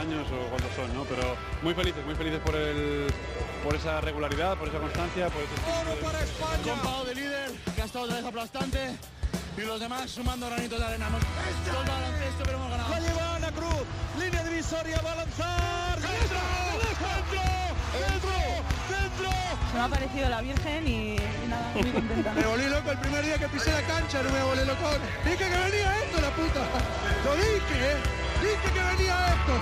años o cuántos son, ¿no? Pero muy felices, muy felices por el por esa regularidad, por esa constancia, por ese espíritu de... de líder, que ha estado otra vez aplastante y los demás sumando granitos de arena. Hemos baloncesto, pero hemos ganado. La lleva Ana Cruz, línea divisoria, va a lanzar. ¡Dentro! ¡Dentro! ¡Dentro! ¡Dentro! Se me ha parecido la Virgen y, y nada, muy contenta. me volví loco el primer día que pisé la cancha, no me volví loco. Dije que venía esto, la puta. Lo dije, ¿eh? Dije que venía esto.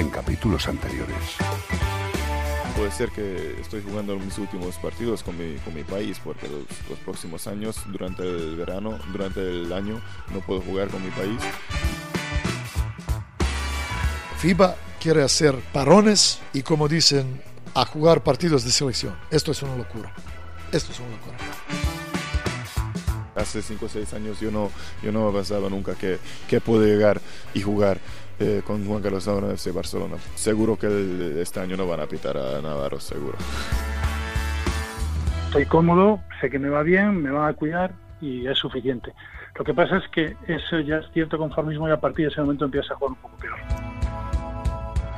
En capítulos anteriores puede ser que estoy jugando mis últimos partidos con mi, con mi país porque los, los, próximos años, durante el verano, durante el año, no puedo jugar con mi país. FIBA quiere hacer parones y, como dicen, a jugar partidos de selección. Esto es una locura. Esto es una locura. Hace 5 o 6 años yo no, yo no pensaba nunca que, que puedo llegar y jugar eh, con Juan Carlos Navarro en FC Barcelona. Seguro que el, este año no van a pitar a Navarro, seguro. Estoy cómodo, sé que me va bien, me van a cuidar y es suficiente. Lo que pasa es que eso ya es cierto conformismo y a partir de ese momento empieza a jugar un poco peor.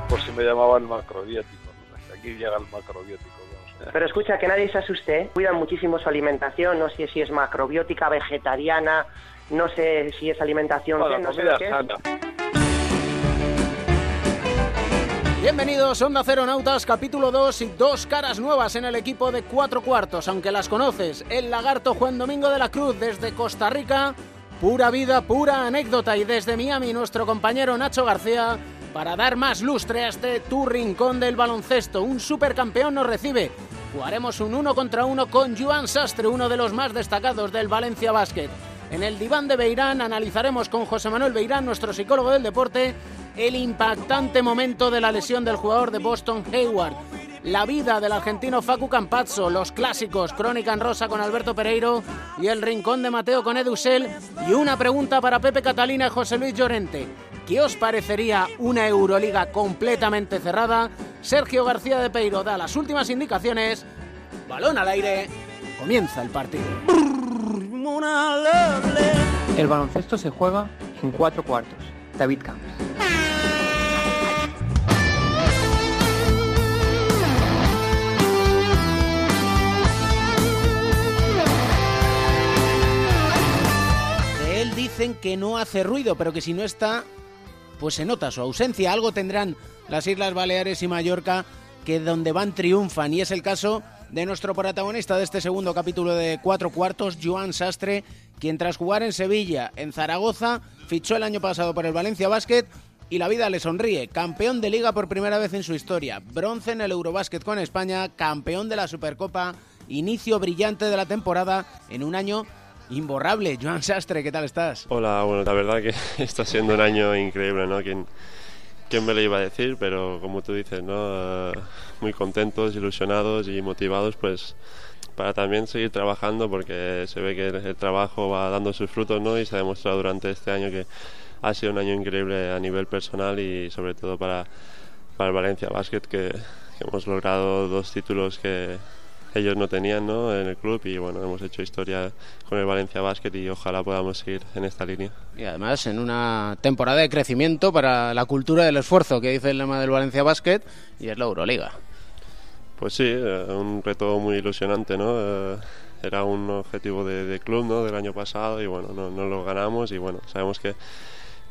Por si me llamaban macrobiótico, aquí llega el macrobiótico. Pero escucha, que nadie se asuste, cuidan muchísimo su alimentación, no sé si es macrobiótica, vegetariana, no sé si es alimentación... Bueno, no sé comida qué es. sana. Bienvenidos, Onda Cero Nautas, capítulo 2 y dos caras nuevas en el equipo de cuatro cuartos, aunque las conoces. El lagarto Juan Domingo de la Cruz desde Costa Rica, pura vida, pura anécdota. Y desde Miami, nuestro compañero Nacho García, para dar más lustre a este tu rincón del baloncesto. Un supercampeón nos recibe. Jugaremos un uno contra uno con Joan Sastre, uno de los más destacados del Valencia Basket. En el diván de Beirán analizaremos con José Manuel Beirán, nuestro psicólogo del deporte, el impactante momento de la lesión del jugador de Boston Hayward, la vida del argentino Facu Campazzo, los clásicos Crónica en Rosa con Alberto Pereiro y el Rincón de Mateo con Edusel y una pregunta para Pepe Catalina y José Luis Llorente. ¿Qué os parecería una Euroliga completamente cerrada? Sergio García de Peiro da las últimas indicaciones. Balón al aire. Comienza el partido. El baloncesto se juega en cuatro cuartos. David Camps. De él dicen que no hace ruido, pero que si no está, pues se nota su ausencia. Algo tendrán las Islas Baleares y Mallorca que donde van triunfan. Y es el caso de nuestro protagonista de este segundo capítulo de Cuatro Cuartos, Joan Sastre, quien tras jugar en Sevilla, en Zaragoza, fichó el año pasado por el Valencia Basket y la vida le sonríe. Campeón de liga por primera vez en su historia, bronce en el Eurobásquet con España, campeón de la Supercopa, inicio brillante de la temporada en un año imborrable. Joan Sastre, ¿qué tal estás? Hola, bueno, la verdad que está siendo un año increíble, ¿no? ¿Quién, quién me lo iba a decir? Pero como tú dices, ¿no? Uh, muy contentos, ilusionados y motivados, pues para también seguir trabajando porque se ve que el, trabajo va dando sus frutos ¿no? y se ha demostrado durante este año que ha sido un año increíble a nivel personal y sobre todo para, para el Valencia Basket que, que hemos logrado dos títulos que ellos no tenían ¿no? en el club y bueno, hemos hecho historia con el Valencia Basket y ojalá podamos seguir en esta línea. Y además en una temporada de crecimiento para la cultura del esfuerzo que dice el lema del Valencia Basket y es la Euroliga. Pues sí, un reto muy ilusionante, ¿no? Era un objetivo de, de club, ¿no? Del año pasado y bueno, no, no, lo ganamos y bueno, sabemos que,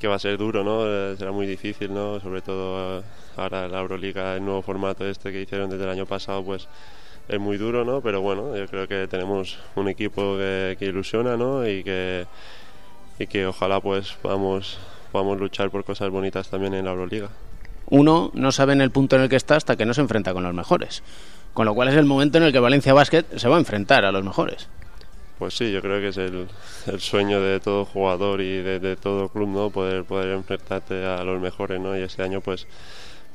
que va a ser duro, ¿no? Será muy difícil, ¿no? Sobre todo ahora la Euroliga, el nuevo formato este que hicieron desde el año pasado, pues es muy duro, ¿no? Pero bueno, yo creo que tenemos un equipo que, que ilusiona, ¿no? Y que, y que ojalá pues podamos, podamos luchar por cosas bonitas también en la Euroliga uno no sabe en el punto en el que está hasta que no se enfrenta con los mejores. Con lo cual es el momento en el que Valencia Basket se va a enfrentar a los mejores. Pues sí, yo creo que es el, el sueño de todo jugador y de, de, todo club, ¿no? Poder, poder enfrentarte a los mejores, ¿no? Y este año, pues,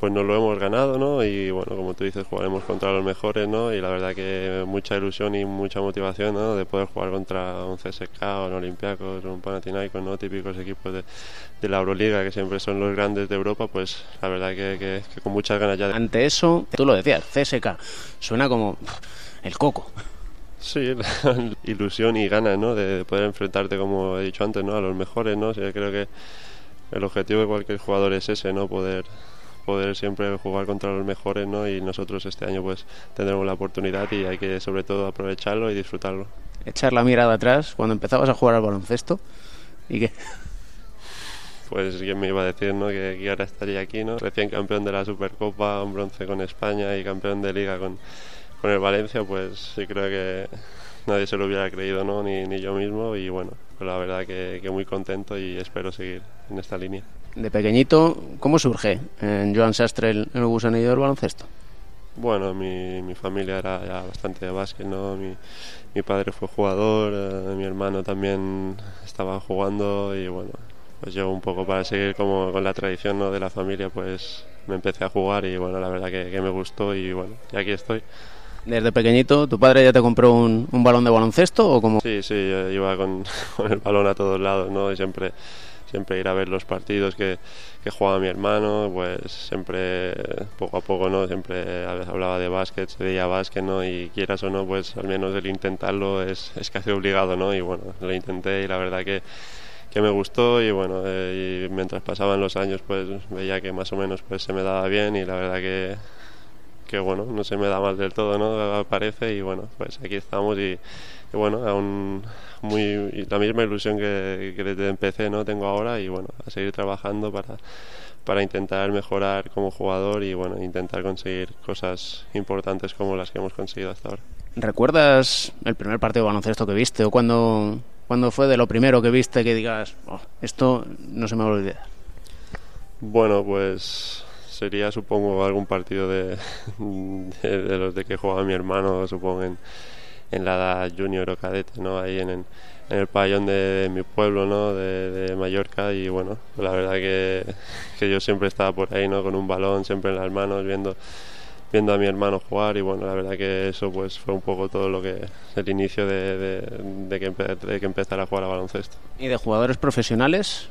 pues nos lo hemos ganado, ¿no? Y bueno, como tú dices, jugaremos contra los mejores, ¿no? Y la verdad que mucha ilusión y mucha motivación, ¿no? De poder jugar contra un CSK, un Olympiacos, un Panathinaikos, ¿no? Típicos equipos de, de, la Euroliga, que siempre son los grandes de Europa, pues la verdad que, que, que con muchas ganas ya de... Ante eso, tú lo decías, CSK, suena como el coco. Sí, ilusión y ganas, ¿no? De poder enfrentarte, como he dicho antes, ¿no? A los mejores, ¿no? creo que el objetivo de cualquier jugador es ese, ¿no? Poder poder siempre jugar contra los mejores, ¿no? Y nosotros este año pues tendremos la oportunidad y hay que sobre todo aprovecharlo y disfrutarlo. Echar la mirada atrás cuando empezabas a jugar al baloncesto y qué pues quién me iba a decir ¿no? que, que, ahora estaría aquí, ¿no? recién campeón de la Supercopa, un bronce con España y campeón de liga con, con el Valencia, pues sí creo que nadie se lo hubiera creído, ¿no? ni, ni yo mismo y bueno, pues la verdad que, que, muy contento y espero seguir en esta línea. De pequeñito, ¿cómo surge en Joan Sastre el, el gusanillo del baloncesto? Bueno, mi, mi familia era ya bastante de básquet, ¿no? Mi, mi padre fue jugador, eh, mi hermano también estaba jugando y bueno, pues yo un poco para seguir como con la tradición ¿no? de la familia, pues me empecé a jugar y bueno, la verdad que, que me gustó y bueno, y aquí estoy. Desde pequeñito, ¿tu padre ya te compró un, un balón de baloncesto o como? Sí, sí, yo iba con, con, el balón a todos lados, ¿no? Y siempre, siempre ir a ver los partidos que, que jugaba mi hermano, pues siempre, poco a poco, ¿no? Siempre hablaba de básquet, se veía básquet, ¿no? Y quieras o no, pues al menos el intentarlo es, es casi obligado, ¿no? Y bueno, lo intenté y la verdad que que me gustó y bueno eh, y mientras pasaban los años pues veía que más o menos pues se me daba bien y la verdad que que bueno no se me da mal del todo no parece y bueno pues aquí estamos y, bueno aún muy la misma ilusión que, que desde empecé no tengo ahora y bueno a seguir trabajando para para intentar mejorar como jugador y bueno intentar conseguir cosas importantes como las que hemos conseguido hasta ahora ¿Recuerdas el primer partido de baloncesto que viste o cuando ¿Cuándo fue de lo primero que viste que digas, oh, esto no se me va a olvidar? Bueno, pues sería supongo algún partido de, de, de los de que jugaba mi hermano, supongo en, en la edad junior o cadete, ¿no? Ahí en, en, el pabellón de, de, mi pueblo, ¿no? De, de, Mallorca y bueno, la verdad que, que yo siempre estaba por ahí, ¿no? Con un balón siempre en las manos viendo viendo a mi hermano jugar y bueno, la verdad que eso pues fue un poco todo lo que el inicio de, de, de que, de que empezara a jugar a baloncesto. ¿Y de jugadores profesionales?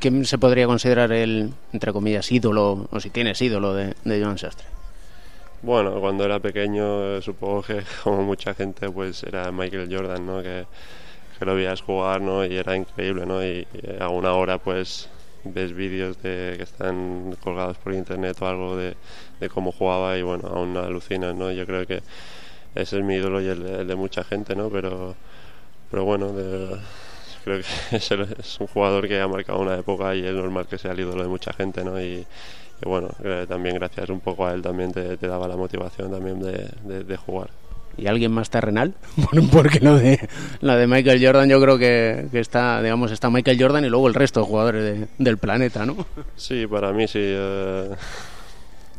¿Quién se podría considerar el, entre comillas, ídolo, o si tienes ídolo de, de Joan Sastre? Bueno, cuando era pequeño supongo que como mucha gente pues era Michael Jordan, ¿no? Que, lo veías jugar, ¿no? Y era increíble, ¿no? Y, y a una pues ves vídeos de que están colgados por internet o algo de, de cómo jugaba y bueno, aún alucinas, ¿no? Yo creo que ese es mi ídolo y el, el de mucha gente, ¿no? Pero, pero bueno, de, creo que es, el, es, un jugador que ha marcado una época y es normal que sea el ídolo de mucha gente, ¿no? Y, bueno, también gracias un poco a él también te, te daba la motivación también de, de, de jugar. Y alguien más terrenal bueno, porque lo de la de Michael Jordan yo creo que, que, está digamos está Michael Jordan y luego el resto de jugadores de, del planeta no sí para mí sí eh,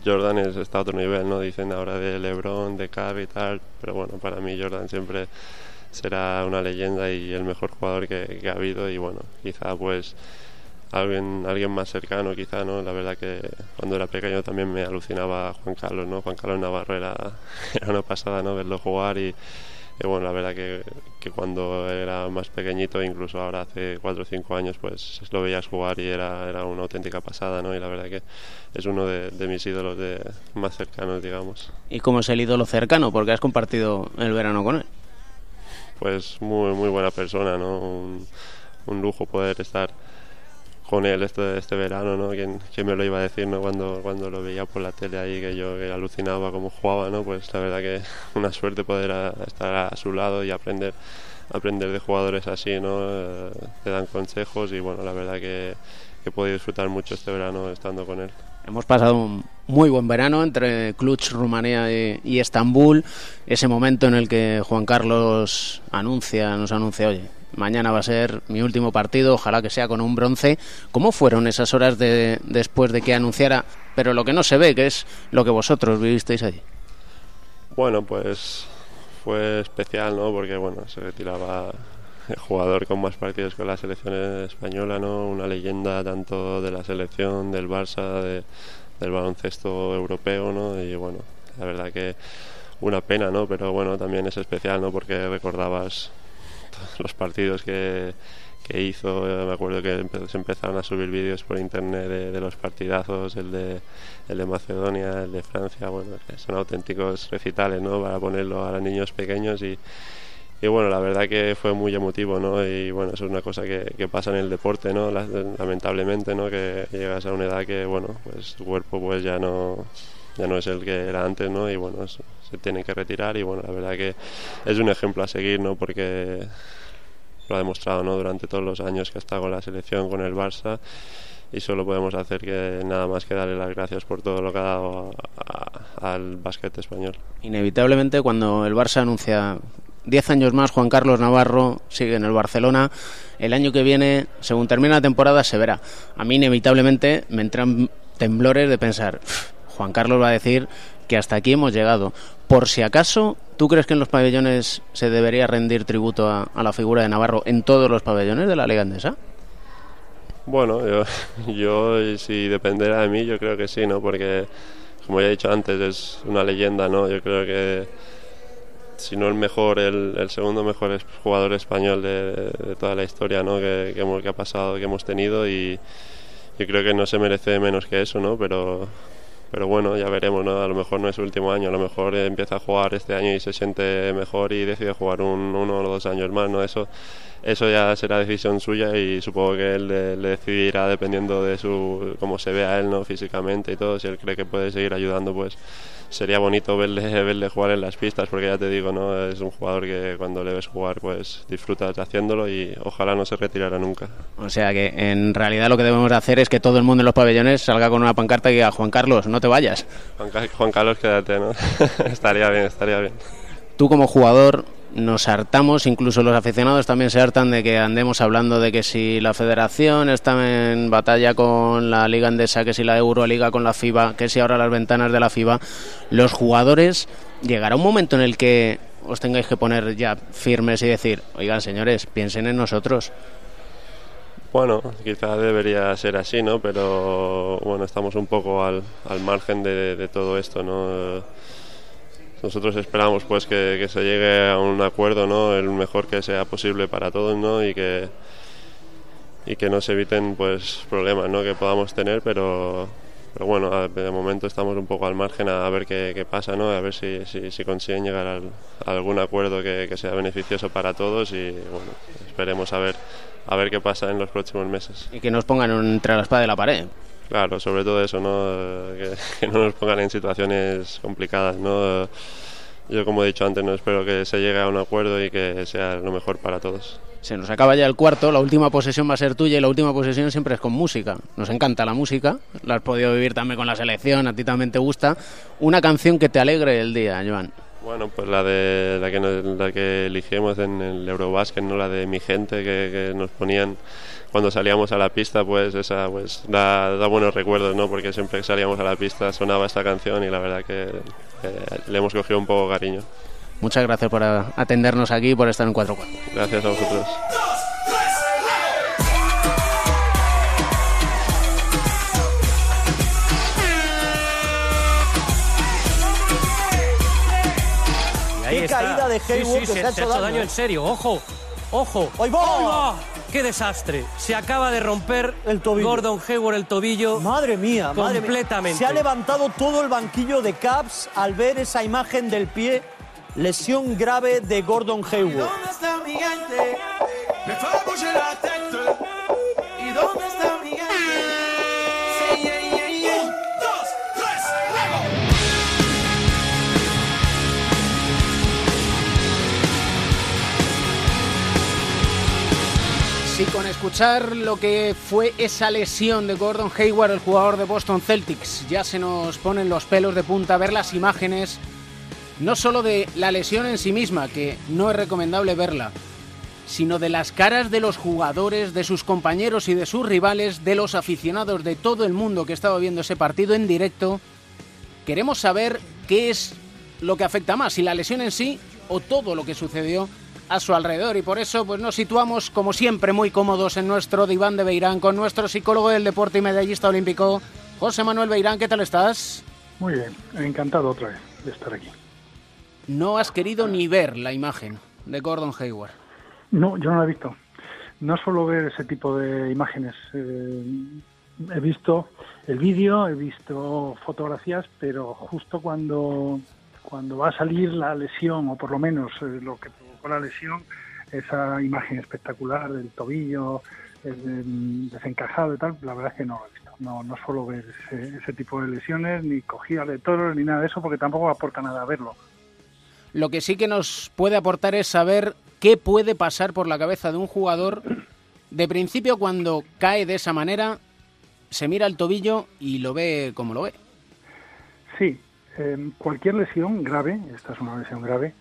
Jordan es, está a otro nivel no dicen ahora de LeBron de Curry y tal pero bueno para mí Jordan siempre será una leyenda y el mejor jugador que, que ha habido y bueno quizá pues alguien, alguien más cercano quizá, ¿no? La verdad que cuando era pequeño también me alucinaba Juan Carlos, ¿no? Juan Carlos Navarro era, era una pasada, ¿no? Verlo jugar y, y bueno, la verdad que, que, cuando era más pequeñito, incluso ahora hace 4 o 5 años, pues lo veías jugar y era, era una auténtica pasada, ¿no? Y la verdad que es uno de, de mis ídolos de, más cercanos, digamos. ¿Y cómo es el ídolo cercano? Porque has compartido el verano con él. Pues muy, muy buena persona, ¿no? Un, un lujo poder estar con él este, este verano, ¿no? ¿Quién, ¿Quién, me lo iba a decir, ¿no? Cuando, cuando lo veía por la tele ahí, que yo que alucinaba cómo jugaba, ¿no? Pues la verdad que una suerte poder a, estar a su lado y aprender, aprender de jugadores así, ¿no? Eh, te dan consejos y bueno, la verdad que, que he podido disfrutar mucho este verano estando con él. Hemos pasado un muy buen verano entre Cluj, Rumanía y, y, Estambul. Ese momento en el que Juan Carlos anuncia, nos anuncia, oye, mañana va a ser mi último partido, ojalá que sea con un bronce. ¿Cómo fueron esas horas de, después de que anunciara? Pero lo que no se ve, que es lo que vosotros vivisteis allí. Bueno, pues fue especial, ¿no? Porque, bueno, se retiraba el jugador con más partidos con la selección española, ¿no? Una leyenda tanto de la selección, del Barça, de, del baloncesto europeo, ¿no? Y, bueno, la verdad que una pena, ¿no? Pero bueno, también es especial, ¿no? Porque recordabas los partidos que, que hizo. Me acuerdo que se empezaron a subir vídeos por internet de, los partidazos, el de, el de Macedonia, el de Francia. Bueno, son auténticos recitales, ¿no? Para ponerlo a los niños pequeños y, y bueno, la verdad que fue muy emotivo, ¿no? Y bueno, eso es una cosa que, que pasa en el deporte, ¿no? Lamentablemente, ¿no? Que llegas a una edad que, bueno, pues tu cuerpo pues ya no ya no es el que era antes, ¿no? Y bueno, se tiene que retirar y bueno, la verdad que es un ejemplo a seguir, ¿no? Porque lo ha demostrado ¿no? durante todos los años que ha estado con la selección, con el Barça y solo podemos hacer que nada más que darle las gracias por todo lo que ha dado al básquet español. Inevitablemente cuando el Barça anuncia 10 años más Juan Carlos Navarro sigue en el Barcelona, el año que viene, según termina la temporada, se verá. A mí inevitablemente me entran temblores de pensar, Juan Carlos va a decir que hasta aquí hemos llegado. Por si acaso, ¿tú crees que en los pabellones se debería rendir tributo a, la figura de Navarro en todos los pabellones de la Liga Andesa? Bueno, yo, yo si dependiera de mí, yo creo que sí, ¿no? Porque, como ya he dicho antes, es una leyenda, ¿no? Yo creo que si no el mejor, el, segundo mejor jugador español de, toda la historia, ¿no? Que, que, hemos, que ha pasado, que hemos tenido y yo creo que no se merece menos que eso, ¿no? Pero pero bueno, ya veremos, ¿no? A lo mejor no es su último año, a lo mejor empieza a jugar este año y se siente mejor y decide jugar un, uno o dos años más, ¿no? Eso, eso ya será decisión suya y supongo que él le, decidirá dependiendo de su cómo se vea él, ¿no? Físicamente y todo, si él cree que puede seguir ayudando, pues sería bonito verle, verle jugar en las pistas, porque ya te digo, ¿no? Es un jugador que cuando le ves jugar, pues disfrutas haciéndolo y ojalá no se retirara nunca. O sea que en realidad lo que debemos hacer es que todo el mundo en los pabellones salga con una pancarta y diga, Juan Carlos, no te vayas. Juan, Carlos, quédate, ¿no? estaría bien, estaría bien. Tú como jugador, nos hartamos, incluso los aficionados también se hartan de que andemos hablando de que si la federación está en batalla con la Liga Andesa, que si la Euroliga con la FIBA, que si ahora las ventanas de la FIBA, los jugadores llegará un momento en el que os tengáis que poner ya firmes y decir, oigan señores, piensen en nosotros. Bueno, quizá debería ser así, ¿no? Pero bueno, estamos un poco al, al margen de todo esto, ¿no? Nosotros esperamos pues que, se llegue a un acuerdo no el mejor que sea posible para todos no y que y que no se eviten pues problemas no que podamos tener pero pero bueno de momento estamos un poco al margen a, ver qué, pasa no a ver si, si, consiguen llegar a algún acuerdo que, sea beneficioso para todos y bueno esperemos a ver a ver qué pasa en los próximos meses. Y que nos pongan entre la espada y la pared Claro, sobre todo eso, ¿no? Que, no nos pongan en situaciones complicadas, ¿no? Yo, como he dicho antes, no espero que se llegue a un acuerdo y que sea lo mejor para todos. Se nos acaba ya el cuarto, la última posesión va a ser tuya y la última posesión siempre es con música. Nos encanta la música, la has podido vivir también con la selección, a ti también te gusta. Una canción que te alegre el día, Joan. Bueno, pues la de la que, la que elegimos en el Eurobasket, ¿no? La de mi gente que, que nos ponían cuando salíamos a la pista, pues esa pues da, buenos recuerdos, ¿no? Porque siempre que salíamos a la pista sonaba esta canción y la verdad que le hemos cogido un poco cariño. Muchas gracias por atendernos aquí y por estar en 4 Gracias a vosotros. Qué caída de Hayward que se, ha hecho, daño. en serio, ojo, ojo. ¡Ahí va! ¡Qué desastre! Se acaba de romper el tobillo. Gordon Hayward el tobillo. Madre mía, completamente. Se ha levantado todo el banquillo de Caps al ver esa imagen del pie. Lesión grave de Gordon Hayward. Y con escuchar lo que fue esa lesión de Gordon Hayward, el jugador de Boston Celtics, ya se nos ponen los pelos de punta ver las imágenes, no solo de la lesión en sí misma, que no es recomendable verla, sino de las caras de los jugadores, de sus compañeros y de sus rivales, de los aficionados de todo el mundo que estaba viendo ese partido en directo. Queremos saber qué es lo que afecta más, si la lesión en sí o todo lo que sucedió a su alrededor y por eso pues nos situamos como siempre muy cómodos en nuestro diván de Beirán con nuestro psicólogo del deporte y medallista olímpico José Manuel Beirán, ¿qué tal estás? Muy bien, encantado otra vez de estar aquí. No has querido ni ver la imagen de Gordon Hayward. No, yo no la he visto. no suelo ver ese tipo de imágenes. Eh, he visto el vídeo, he visto fotografías, pero justo cuando, cuando va a salir la lesión, o por lo menos eh, lo que provocó la lesión, esa imagen espectacular del tobillo el desencajado y tal, la verdad es que no lo he visto. No, no suelo ver ese, ese tipo de lesiones, ni cogida de toros, ni nada de eso, porque tampoco aporta nada a verlo. Lo que sí que nos puede aportar es saber qué puede pasar por la cabeza de un jugador de principio cuando cae de esa manera, se mira el tobillo y lo ve como lo ve. Sí, eh, cualquier lesión grave, esta es una lesión grave,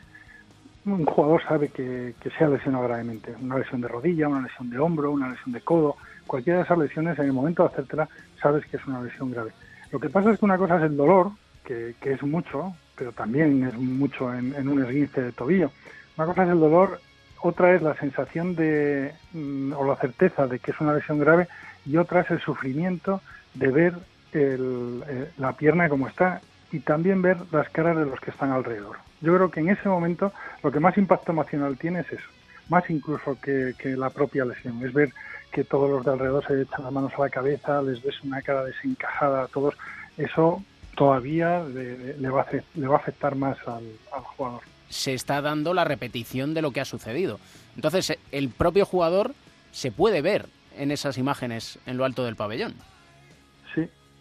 un jugador sabe que, que se ha lesionado gravemente. Una lesión de rodilla, una lesión de hombro, una lesión de codo, cualquiera de esas lesiones, en el momento de hacértela, sabes que es una lesión grave. Lo que pasa es que una cosa es el dolor, que, que es mucho, pero también es mucho en, un esguince de tobillo. Una cosa es el dolor, otra es la sensación de, mm, o la certeza de que es una lesión grave, y otra es el sufrimiento de ver el, eh, la pierna como está y también ver las caras de los que están alrededor. Yo creo que en ese momento lo que más impacto emocional tiene es eso, más incluso que, la propia lesión, es ver que todos los de alrededor se echan las manos a la cabeza, les ves una cara desencajada a todos, eso todavía le, va, a le va a afectar más al, jugador. Se está dando la repetición de lo que ha sucedido. Entonces, el propio jugador se puede ver en esas imágenes en lo alto del pabellón.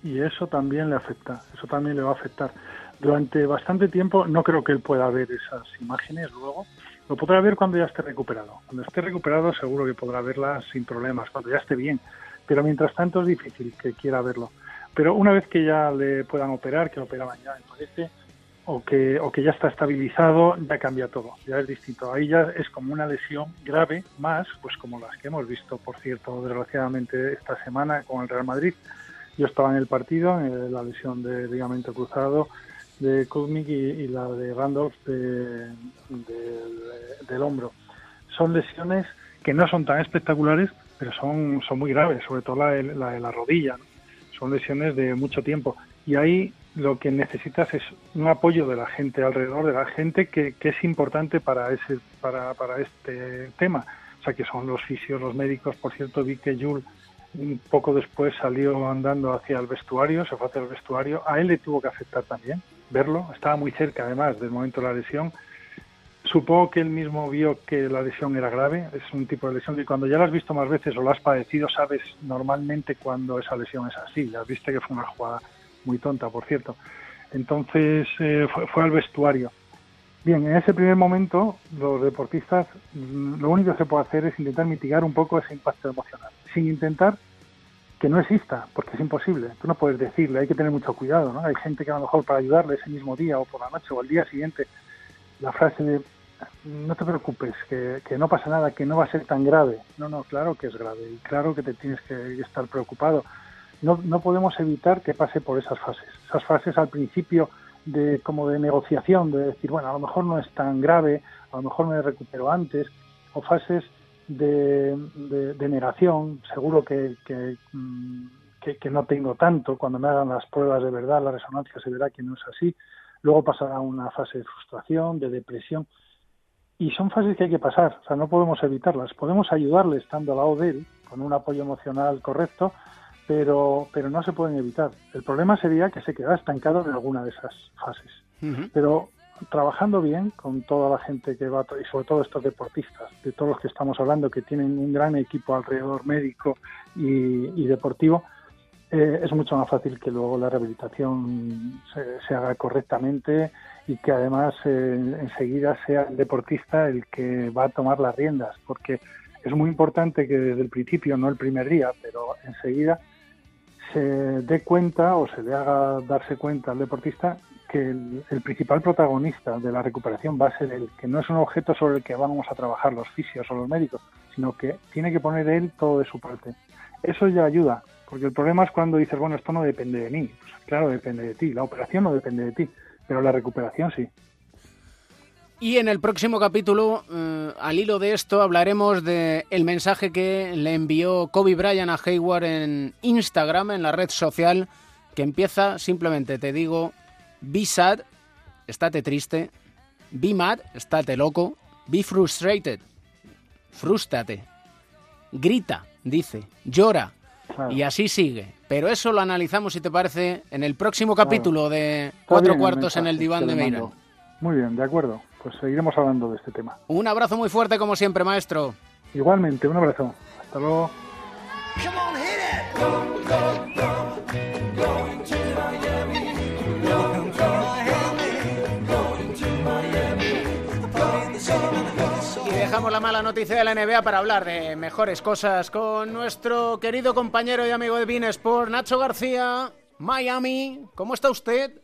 Y eso también le afecta, eso también le va a afectar durante bastante tiempo no creo que él pueda ver esas imágenes luego. Lo podrá ver cuando ya esté recuperado. Cuando esté recuperado seguro que podrá verlas sin problemas, cuando ya esté bien. Pero mientras tanto es difícil que quiera verlo. Pero una vez que ya le puedan operar, que lo operaban ya me parece, o que, o que ya está estabilizado, ya cambia todo, ya es distinto. Ahí ya es como una lesión grave más, pues como las que hemos visto, por cierto, desgraciadamente esta semana con el Real Madrid. Yo estaba en el partido, en la lesión de ligamento cruzado, de Kuzmik y, la de Randolph de, de, del hombro. Son lesiones que no son tan espectaculares, pero son, son muy graves, sobre todo la de la, de la rodilla. ¿no? Son lesiones de mucho tiempo. Y ahí lo que necesitas es un apoyo de la gente alrededor, de la gente que, que es importante para, ese, para, para este tema. O sea, que son los fisios, los médicos. Por cierto, vi que Jules un poco después salió andando hacia el vestuario, se fue hacia el vestuario. A él le tuvo que afectar también verlo, estaba muy cerca además del momento de la lesión. Supongo que él mismo vio que la lesión era grave, es un tipo de lesión que cuando ya la has visto más veces o la has padecido, sabes normalmente cuando esa lesión es así. Ya viste que fue una jugada muy tonta, por cierto. Entonces eh, fue, fue, al vestuario. Bien, en ese primer momento los deportistas lo único que se puede hacer es intentar mitigar un poco ese impacto emocional, sin intentar que no exista, porque es imposible. Tú no puedes decirle, hay que tener mucho cuidado, ¿no? Hay gente que a lo mejor para ayudarle ese mismo día o por la noche o al día siguiente, la frase de no te preocupes, que, que, no pasa nada, que no va a ser tan grave. No, no, claro que es grave y claro que te tienes que estar preocupado. No, no podemos evitar que pase por esas fases. Esas fases al principio de como de negociación, de decir, bueno, a lo mejor no es tan grave, a lo mejor me recupero antes, o fases de, de, de negación, seguro que, que, que, que, no tengo tanto, cuando me hagan las pruebas de verdad, la resonancia se verá que no es así, luego pasará una fase de frustración, de depresión, y son fases que hay que pasar, o sea, no podemos evitarlas, podemos ayudarle estando al lado de él, con un apoyo emocional correcto, pero, pero no se pueden evitar. El problema sería que se queda estancado en alguna de esas fases. Uh -huh. Pero trabajando bien con toda la gente que va, y sobre todo estos deportistas, de todos los que estamos hablando, que tienen un gran equipo alrededor médico y, y deportivo, eh, es mucho más fácil que luego la rehabilitación se, se haga correctamente y que además eh, enseguida sea el deportista el que va a tomar las riendas, porque es muy importante que desde el principio, no el primer día, pero enseguida se dé cuenta o se le haga darse cuenta al deportista que el, principal protagonista de la recuperación va a ser él, que no es un objeto sobre el que vamos a trabajar los fisios o los médicos, sino que tiene que poner él todo de su parte. Eso ya ayuda, porque el problema es cuando dices, bueno, esto no depende de mí. Pues claro, depende de ti, la operación no depende de ti, pero la recuperación sí. Y en el próximo capítulo, eh, al hilo de esto, hablaremos de el mensaje que le envió Kobe Bryant a Hayward en Instagram, en la red social, que empieza simplemente, te digo, be sad, estate triste, be mad, estate loco, be frustrated, frústrate. grita, dice, llora. Y así sigue. Pero eso lo analizamos, si te parece, en el próximo capítulo de Cuatro Cuartos en el diván de Meirán. Muy bien, de acuerdo. Pues seguiremos hablando de este tema. Un abrazo muy fuerte, como siempre, maestro. Igualmente, un abrazo. Hasta luego. Y dejamos la mala noticia de la NBA para hablar de mejores cosas con nuestro querido compañero y amigo de Bean Sport, Nacho García, Miami. ¿Cómo está usted?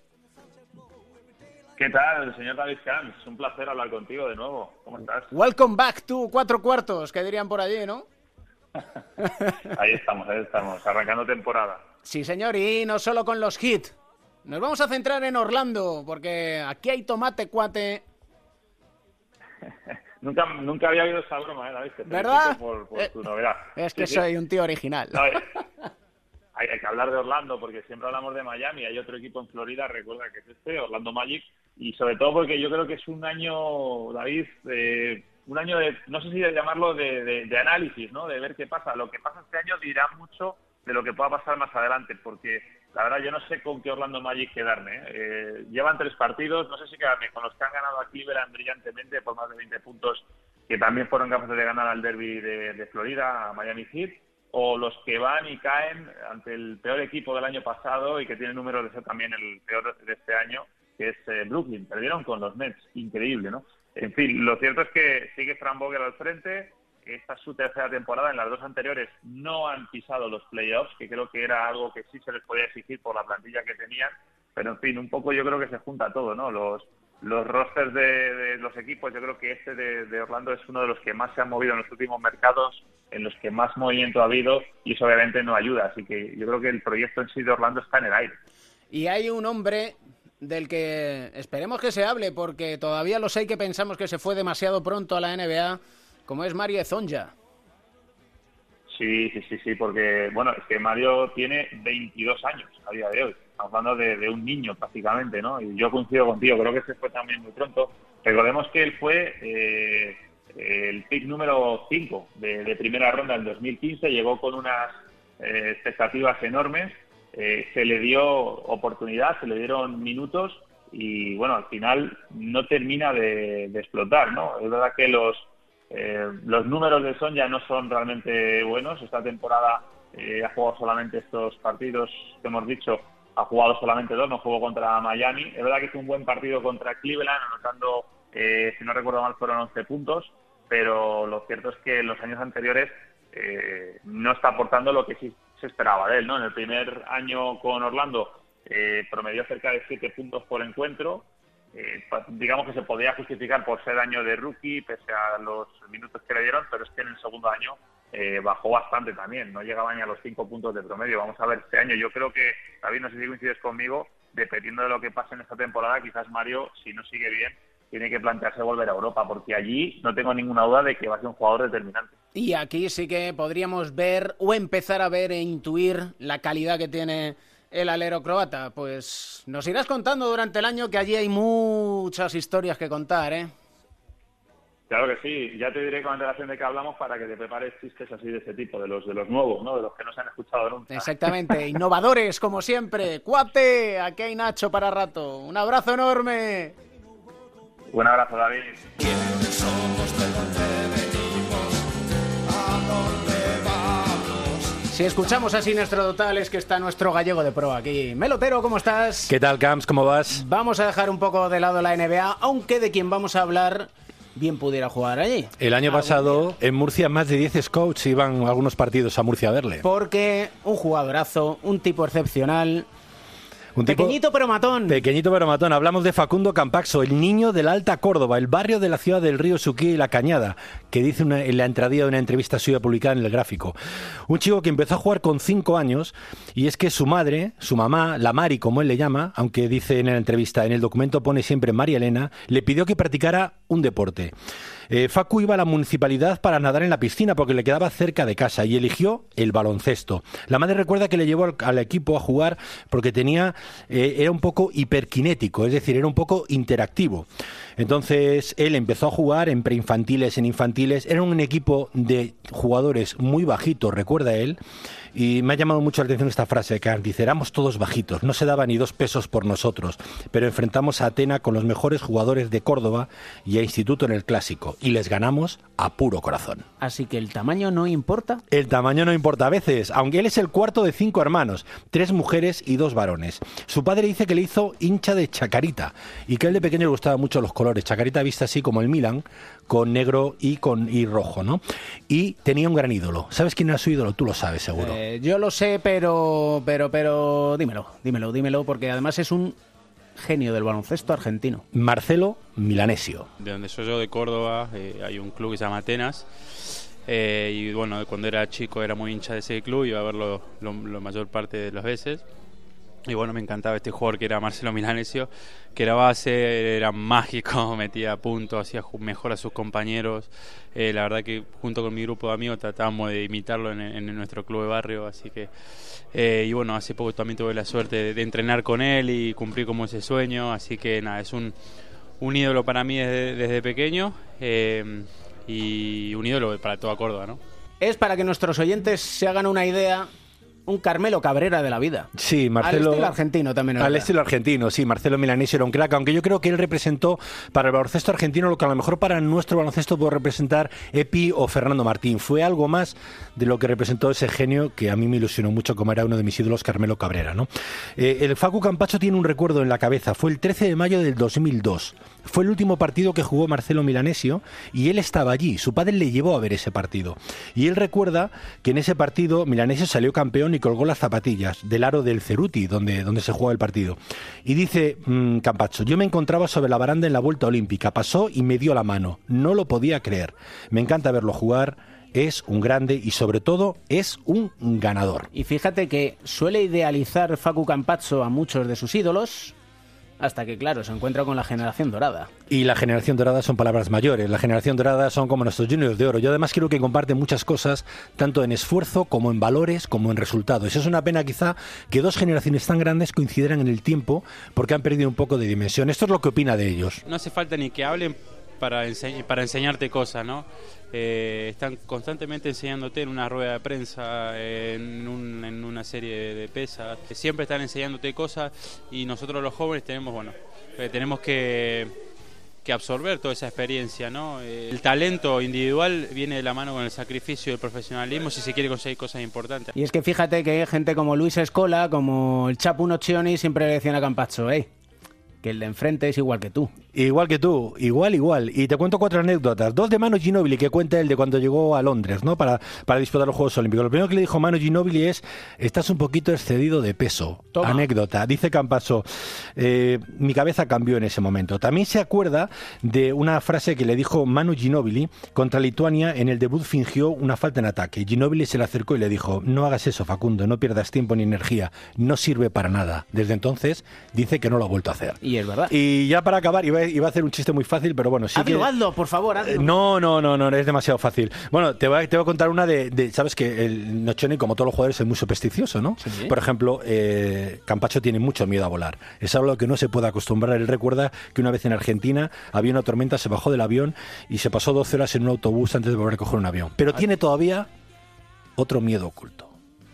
¿Qué tal, señor David Camps? Un placer hablar contigo de nuevo. ¿Cómo estás? Welcome back to cuatro cuartos, que dirían por allí, ¿no? ahí estamos, ahí estamos, arrancando temporada. Sí, señor, y no solo con los hits. Nos vamos a centrar en Orlando, porque aquí hay tomate cuate. nunca, nunca había oído esa broma, ¿eh, David? ¿Verdad? Por, por Eh, tu novedad. Es que Sí, sí. soy un tío original. No, eh, hay, que hablar de Orlando porque siempre hablamos de Miami. Hay otro equipo en Florida, recuerda que es este, Orlando Magic. Y sobre todo porque yo creo que es un año, David, eh, un año de, no sé si de llamarlo de, de- de análisis, ¿no? De ver qué pasa. Lo que pasa este año dirá mucho de lo que pueda pasar más adelante, porque la verdad yo no sé con qué Orlando Magic quedarme. ¿eh? Eh, llevan tres partidos, no sé si quedarme con los que han ganado a Cleveland brillantemente por más de 20 puntos, que también fueron capaces de ganar al derby de, de Florida, a Miami Heat, o los que van y caen ante el peor equipo del año pasado y que tiene números de ser también el peor de este año, que es eh, Brooklyn. Perdieron con los Nets, increíble, ¿no? En fin, lo cierto es que sigue Fran Vogel al frente. Esta es su tercera temporada. En las dos anteriores no han pisado los playoffs, que creo que era algo que sí se les podía exigir por la plantilla que tenían. Pero, en fin, un poco yo creo que se junta todo, ¿no? Los, los rosters de, de los equipos, yo creo que este de, de Orlando es uno de los que más se han movido en los últimos mercados, en los que más movimiento ha habido, y eso obviamente no ayuda. Así que yo creo que el proyecto en sí de Orlando está en el aire. Y hay un hombre del que esperemos que se hable, porque todavía lo sé que pensamos que se fue demasiado pronto a la NBA, como es Mario Zonja. Sí, sí, sí, sí, porque, bueno, es que Mario tiene 22 años a día de hoy. Hablando de, un niño prácticamente, ¿no? Y yo coincido contigo, creo que se fue también muy pronto. Recordemos que él fue eh, el pick número 5 de, primera ronda en 2015, llegó con unas eh, expectativas enormes, eh, se le dio oportunidad, se le dieron minutos y, bueno, al final no termina de, explotar, ¿no? Es verdad que los eh, los números de Son ya no son realmente buenos. Esta temporada ha jugado solamente estos partidos que hemos dicho, ha jugado solamente dos, no jugó contra Miami. Es verdad que hizo un buen partido contra Cleveland, anotando, eh, si no recuerdo mal, fueron 11 puntos, pero lo cierto es que en los años anteriores eh, no está aportando lo que sí se esperaba de él. ¿no? En el primer año con Orlando eh, promedió cerca de 7 puntos por encuentro, eh, digamos que se podía justificar por ser año de rookie, pese a los minutos que le dieron, pero es que en el segundo año eh, bajó bastante también, no llegaba ni a los cinco puntos de promedio. Vamos a ver este año. Yo creo que, David, no sé si coincides conmigo, dependiendo de lo que pase en esta temporada, quizás Mario, si no sigue bien, tiene que plantearse volver a Europa, porque allí no tengo ninguna duda de que va a ser un jugador determinante. Y aquí sí que podríamos ver o empezar a ver e intuir la calidad que tiene el alero croata. Pues nos irás contando durante el año que allí hay muchas historias que contar, ¿eh? Claro que sí, ya te diré con antelación de que hablamos para que te prepares chistes así de ese tipo, de los de los nuevos, ¿no? De los que no se han escuchado nunca. Exactamente, innovadores como siempre. Cuate, aquí hay Nacho para rato. Un abrazo enorme. Un abrazo, David. Si escuchamos así nuestro total es que está nuestro gallego de pro aquí. Melotero, ¿cómo estás? ¿Qué tal, Camps? ¿Cómo vas? Vamos a dejar un poco de lado la NBA, aunque de quien vamos a hablar bien pudiera jugar allí. El año pasado en Murcia más de 10 scouts iban a algunos partidos a Murcia a verle. Porque un jugadorazo, un tipo excepcional, Un tipo pequeñito pero matón. pequeñito pero matón. Hablamos de Facundo Campaxo, el niño de la Alta Córdoba, el barrio de la ciudad del río Suquí y La Cañada, que dice una- en la entradilla de una entrevista suya publicada en el gráfico. Un chico que empezó a jugar con 5 años y es que su madre, su mamá, la Mari como él le llama, aunque dice en la entrevista, en el documento pone siempre María Elena, le pidió que practicara un deporte. Eh, Facu iba a la municipalidad para nadar en la piscina porque le quedaba cerca de casa y eligió el baloncesto. La madre recuerda que le llevó al, equipo a jugar porque tenía eh, era un poco hiperkinético, es decir, era un poco interactivo. Entonces él empezó a jugar en preinfantiles, en infantiles. Era un equipo de jugadores muy bajitos, recuerda él. Y me ha llamado mucho la atención esta frase que dice, éramos todos bajitos, no se daba ni dos pesos por nosotros, pero enfrentamos a Atena con los mejores jugadores de Córdoba y a Instituto en el Clásico, y les ganamos a puro corazón. Así que el tamaño no importa. El tamaño no importa a veces, aunque él es el cuarto de cinco hermanos, tres mujeres y dos varones. Su padre dice que le hizo hincha de Chacarita y que a él de pequeño le gustaban mucho los colores. Chacarita vista así como el Milan, con negro y con y rojo, ¿no? Y tenía un gran ídolo. ¿Sabes quién era su ídolo? Tú lo sabes, seguro. Eh, yo lo sé, pero, pero, pero, dímelo, dímelo, dímelo, porque además es un genio del baloncesto argentino. Marcelo Milanesio. De donde soy yo, de Córdoba, eh, hay un club que se llama Atenas. Eh, y bueno, cuando era chico era muy hincha de ese club, iba a verlo lo, lo mayor parte de las veces. Y bueno, me encantaba este jugador que era Marcelo Milanesio, que era base, era mágico, metía puntos, hacía mejor a sus compañeros. Eh, la verdad que junto con mi grupo de amigos tratábamos de imitarlo en, en nuestro club de barrio, así que... eh, y bueno, hace poco también tuve la suerte de, de entrenar con él y cumplir como ese sueño, así que nada, es un, un ídolo para mí desde, desde pequeño eh, y un ídolo para toda Córdoba, ¿no? Es para que nuestros oyentes se hagan una idea, un Carmelo Cabrera de la vida. Sí, Marcelo. Al estilo argentino también. Al estilo argentino, sí, Marcelo Milanesio era un crack, aunque yo creo que él representó para el baloncesto argentino lo que a lo mejor para nuestro baloncesto puede representar Epi o Fernando Martín. Fue algo más de lo que representó ese genio que a mí me ilusionó mucho como era uno de mis ídolos, Carmelo Cabrera. ¿no? Eh, el Facu Campacho tiene un recuerdo en la cabeza, fue el 13 de mayo del 2002. Fue el último partido que jugó Marcelo Milanesio y él estaba allí. Su padre le llevó a ver ese partido. Y él recuerda que en ese partido Milanesio salió campeón y colgó las zapatillas del aro del Ceruti, donde, donde se jugaba el partido. Y dice mm, Campacho, yo me encontraba sobre la baranda en la vuelta olímpica, pasó y me dio la mano. No lo podía creer. Me encanta verlo jugar. Es un grande y sobre todo es un ganador. Y fíjate que suele idealizar Facu Campazzo a muchos de sus ídolos, hasta que, claro, se encuentra con la generación dorada. Y la generación dorada son palabras mayores. La generación dorada son como nuestros juniors de oro. Yo además creo que comparten muchas cosas, tanto en esfuerzo como en valores, como en resultados. Es una pena quizá que dos generaciones tan grandes coincidan en el tiempo porque han perdido un poco de dimensión. Esto es lo que opina de ellos. no hace falta ni que hablen para, para enseñarte cosas, ¿no? Eh, están constantemente enseñándote en una rueda de prensa, en, un- en una serie de, pesas, siempre están enseñándote cosas y nosotros los jóvenes tenemos, bueno, eh, tenemos que, que absorber toda esa experiencia, ¿no? Eh, el talento individual viene de la mano con el sacrificio y el profesionalismo si se quiere conseguir cosas importantes. Y es que fíjate que gente como Luis Escola, como el Chapu Nocioni, siempre le decían a Campazzo, hey, que el de enfrente es igual que tú. Igual que tú, igual, igual. Y te cuento cuatro anécdotas. Dos de Manu Ginóbili, que cuenta el de cuando llegó a Londres, ¿no? Para, para disputar los Juegos Olímpicos. Lo primero que le dijo Manu Ginóbili es, estás un poquito excedido de peso. Toma. Anécdota. Dice Campaso, eh, mi cabeza cambió en ese momento. También se acuerda de una frase que le dijo Manu Ginóbili contra Lituania. En el debut fingió una falta en ataque. Ginóbili se le acercó y le dijo, no hagas eso, Facundo, no pierdas tiempo ni energía. No sirve para nada. Desde entonces dice que no lo ha vuelto a hacer. Y es verdad. Y ya para acabar, iba, iba a hacer un chiste muy fácil, pero bueno, sí hazlo, que... hazlo, por favor, hazlo. Eh, No, no, no, no, es demasiado fácil. Bueno, te voy a, te voy a contar una de, de- sabes que el Nochoni, como todos los jugadores, es muy supersticioso, ¿no? Por ejemplo, eh, Campacho tiene mucho miedo a volar. Es algo a lo que no se puede acostumbrar. Él recuerda que una vez en Argentina había una tormenta, se bajó del avión y se pasó 12 horas en un autobús antes de volver a coger un avión. Pero tiene todavía otro miedo oculto.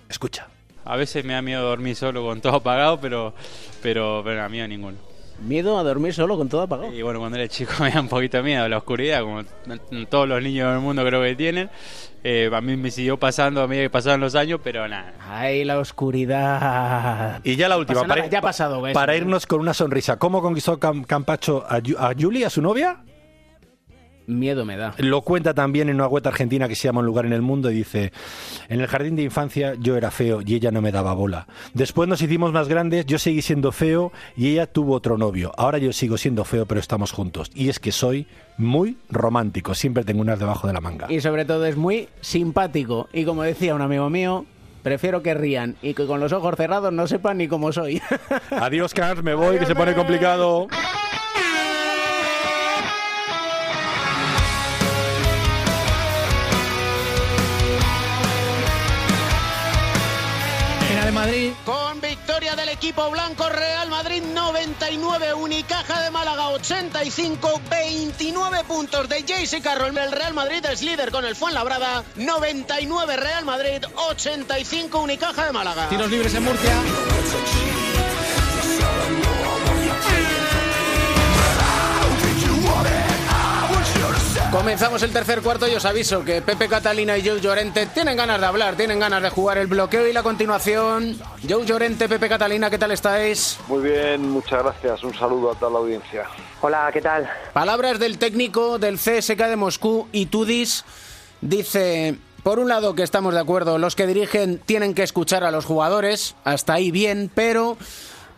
Escucha. A veces me da miedo dormir solo con todo apagado, pero, pero, pero a mí ninguno. Miedo a dormir solo con todo apagado. Y bueno, cuando era chico me da un poquito de miedo la oscuridad, como todos los niños del mundo creo que tienen. Eh, a mí me siguió pasando a medida que pasaban los años, pero nada. Ay, la oscuridad. Y ya la última, pasa nada, para, ya ha pasado. ¿ves? para irnos con una sonrisa. ¿Cómo conquistó Cam- Campacho a, Yu- a Julie, a su novia? Miedo me da. Lo cuenta también en una web argentina que se llama Un lugar en el mundo y dice, en el jardín de infancia yo era feo y ella no me daba bola. Después nos hicimos más grandes, yo seguí siendo feo y ella tuvo otro novio. Ahora yo sigo siendo feo pero estamos juntos. Y es que soy muy romántico, siempre tengo unas debajo de la manga. Y sobre todo es muy simpático. Y como decía un amigo mío, prefiero que rían y que con los ojos cerrados no sepan ni cómo soy. Adiós, Cars, me voy, que se pone complicado. Madrid. Con victoria del equipo blanco, Real Madrid 99, Unicaja de Málaga 85, 29 puntos de JC Carroll. El Real Madrid es líder con el Fuenlabrada, 99 Real Madrid, 85 Unicaja de Málaga. Tiros libres en Murcia. Comenzamos el tercer cuarto y os aviso que Pepe Catalina y Joe Llorente tienen ganas de hablar, tienen ganas de jugar el bloqueo y la continuación. Joe Llorente, Pepe Catalina, ¿qué tal estáis? Muy bien, muchas gracias. Un saludo a toda la audiencia. Hola, ¿qué tal? Palabras del técnico del CSK de Moscú, Itudis, dice... Por un lado que estamos de acuerdo, los que dirigen tienen que escuchar a los jugadores, hasta ahí bien, pero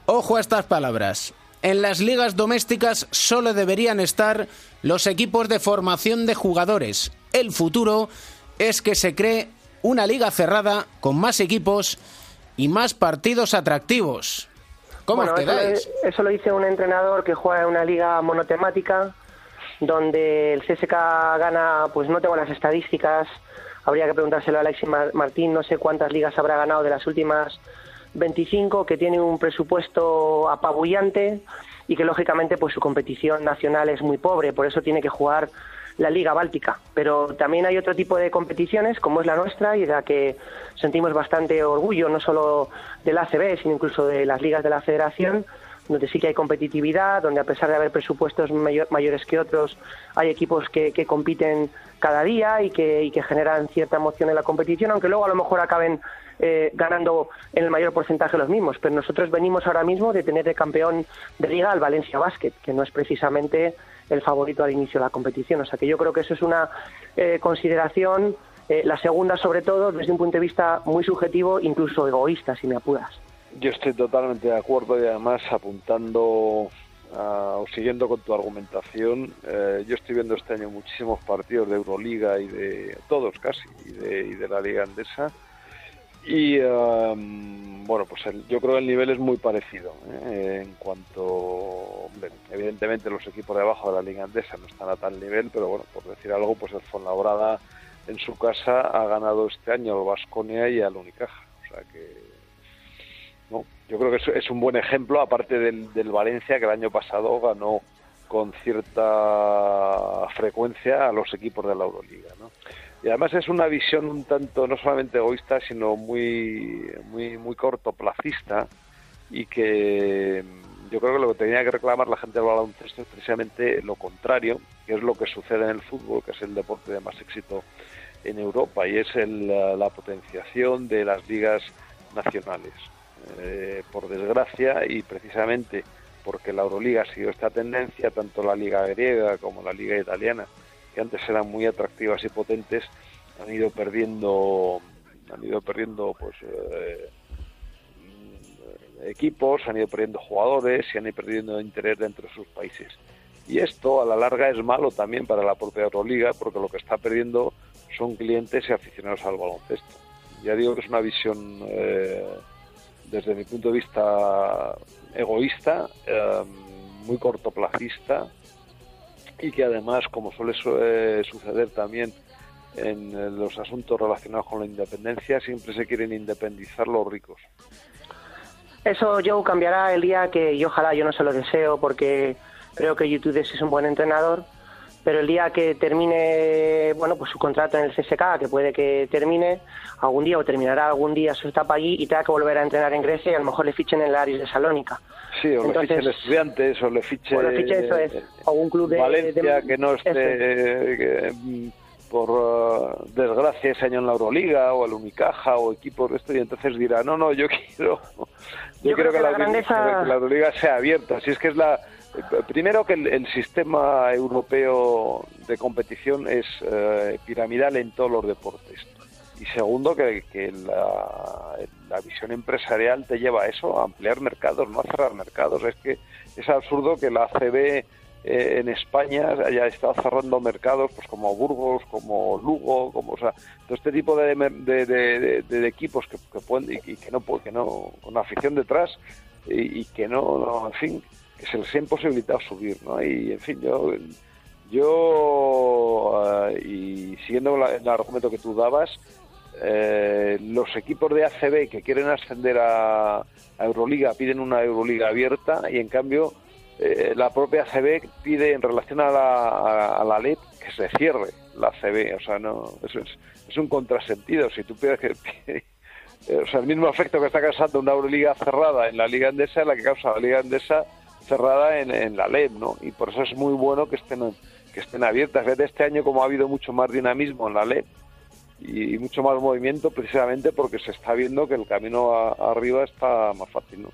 ojo a estas palabras. En las ligas domésticas solo deberían estar los equipos de formación de jugadores. El futuro es que se cree una liga cerrada con más equipos y más partidos atractivos. ¿Cómo Bueno, os eso, quedáis? eso lo dice un entrenador que juega en una liga monotemática donde el CSK gana, pues no tengo las estadísticas, habría que preguntárselo a Alexis Mar- Martín, no sé cuántas ligas habrá ganado de las últimas 25, que tiene un presupuesto apabullante y que lógicamente pues su competición nacional es muy pobre, por eso tiene que jugar la Liga Báltica. Pero también hay otro tipo de competiciones, como es la nuestra, y de la que sentimos bastante orgullo, no solo del ACB, sino incluso de las ligas de la Federación, donde sí que hay competitividad, donde a pesar de haber presupuestos mayor- mayores que otros, hay equipos que, que compiten cada día y que, y que generan cierta emoción en la competición, aunque luego a lo mejor acaben eh, ganando en el mayor porcentaje los mismos. Pero nosotros venimos ahora mismo de tener de campeón de liga al Valencia Basket, que no es precisamente el favorito al inicio de la competición. O sea que yo creo que eso es una eh, consideración, eh, la segunda sobre todo desde un punto de vista muy subjetivo, incluso egoísta, si me apuras. Yo estoy totalmente de acuerdo y además apuntando ah, o siguiendo con tu argumentación, eh, yo estoy viendo este año muchísimos partidos de Euroliga y de todos casi y de, y de la Liga Andesa y um, bueno pues el- yo creo que el nivel es muy parecido ¿eh? en cuanto evidentemente los equipos de abajo de la Liga Andesa no están a tal nivel pero bueno por decir algo pues el Fuenlabrada en su casa ha ganado este año al Vasconia y al Unicaja o sea que no, yo creo que es, es un buen ejemplo, aparte del, del Valencia, que el año pasado ganó con cierta frecuencia a los equipos de la Euroliga. ¿no? Y además es una visión un tanto, no solamente egoísta, sino muy, muy, muy cortoplacista y que yo creo que lo que tenía que reclamar la gente del baloncesto es precisamente lo contrario, que es lo que sucede en el fútbol, que es el deporte de más éxito en Europa y es el, la, potenciación de las ligas nacionales. Eh, por desgracia y precisamente porque la Euroliga seguido esta tendencia, tanto la liga griega como la liga italiana, que antes eran muy atractivas y potentes, han ido perdiendo, han ido perdiendo pues eh, equipos, han ido perdiendo jugadores y han ido perdiendo interés dentro de sus países. Y esto a la larga es malo también para la propia Euroliga porque lo que está perdiendo son clientes y aficionados al baloncesto. Ya digo que es una visión eh, desde mi punto de vista egoísta, eh, muy cortoplacista y que además, como suele su- eh, suceder también en eh, los asuntos relacionados con la independencia, siempre se quieren independizar los ricos. Eso, Joe, cambiará el día que, y ojalá yo no se lo deseo porque creo que YouTube es un buen entrenador, pero el día que termine bueno pues su contrato en el CSK, que puede que termine algún día o terminará algún día su etapa allí y tenga que volver a entrenar en Grecia y a lo mejor le fichen en el Aris de Salónica. Sí, o Entonces- le fiche el Estudiantes, o le fiche, O le fiche, eso es, o un club de- Valencia, de- que no esté, que, mm, por uh, desgracia, ese año en la Euroliga, o el Unicaja, o equipos de esto, y entonces dirá, no, no, yo quiero, yo, Yo quiero que, que la, grandeza- que la Euroliga sea abierta. Si es que es la... Primero que el, sistema europeo de competición es eh, piramidal en todos los deportes. Y segundo, que, que la, visión empresarial te lleva a eso, a ampliar mercados, no a cerrar mercados. Es que es absurdo que la ACB eh, en España haya estado cerrando mercados pues como Burgos, como Lugo, como o sea, todo este tipo de, de, de- equipos que, pueden y, que no que no con afición detrás y, y que no, en fin, se les ha imposibilitado subir, ¿no? Y en fin, yo yo eh, y siguiendo la- el argumento que tú dabas, eh, los equipos de ACB que quieren ascender a, a Euroliga piden una Euroliga abierta y en cambio eh, la propia ACB pide en relación a la, a, la LEP que se cierre la ACB. O sea, no, es, es un contrasentido. Si tú pides que... eh, o sea, el mismo efecto que está causando una Euroliga cerrada en la Liga Endesa es la que causa la Liga Endesa cerrada en, en la LEP, ¿no? Y por eso es muy bueno que estén que estén abiertas. Fíjate, este año como ha habido mucho más dinamismo en la LEP y, y mucho más movimiento precisamente porque se está viendo que el camino a- arriba está más fácil, ¿no?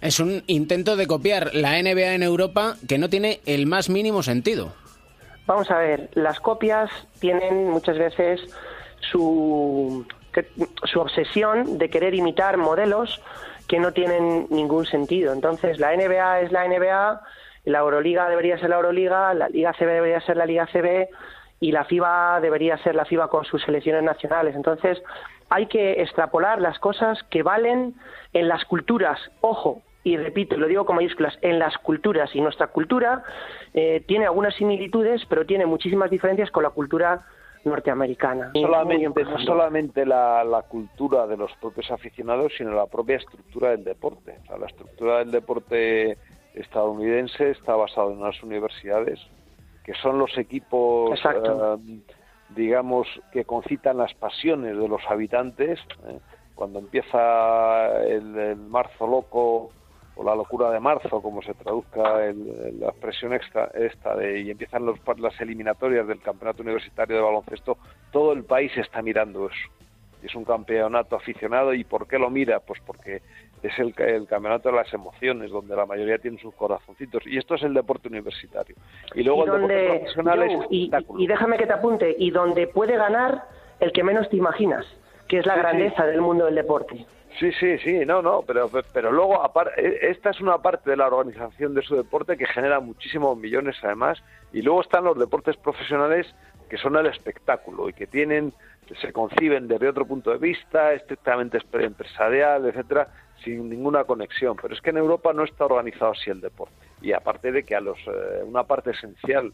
Es un intento de copiar la NBA en Europa que no tiene el más mínimo sentido. Vamos a ver, las copias tienen muchas veces su, que- su obsesión de querer imitar modelos que no tienen ningún sentido. Entonces, la NBA es la NBA, la Euroliga debería ser la Euroliga, la Liga CB debería ser la Liga CB y la FIBA debería ser la FIBA con sus selecciones nacionales. Entonces, hay que extrapolar las cosas que valen en las culturas. Ojo, y repito, lo digo con mayúsculas, en las culturas. Y nuestra cultura eh, tiene algunas similitudes, pero tiene muchísimas diferencias con la cultura norteamericana. Solamente, no solamente la, la cultura de los propios aficionados, sino la propia estructura del deporte. O sea, la estructura del deporte estadounidense está basada en unas universidades que son los equipos, eh, digamos, que concitan las pasiones de los habitantes. ¿eh? Cuando empieza el, el marzo loco o la locura de marzo, como se traduzca el- la expresión esta, esta de, y empiezan los, las eliminatorias del campeonato universitario de baloncesto, todo el país está mirando eso. Es un campeonato aficionado y ¿por qué lo mira? Pues porque es el, el campeonato de las emociones, donde la mayoría tiene sus corazoncitos. Y esto es el deporte universitario. Y luego y, el deporte donde, es Joe, y, y déjame que te apunte, y donde puede ganar el que menos te imaginas, que es la Sí, sí. grandeza del mundo del deporte. Sí, sí, sí, no, no, pero, pero luego eh, esta es una parte de la organización de su deporte que genera muchísimos millones además y luego están los deportes profesionales que son el espectáculo y que tienen se conciben desde otro punto de vista estrictamente empresarial, etcétera, sin ninguna conexión, pero es que en Europa no está organizado así el deporte. Y aparte de que a los eh, una parte esencial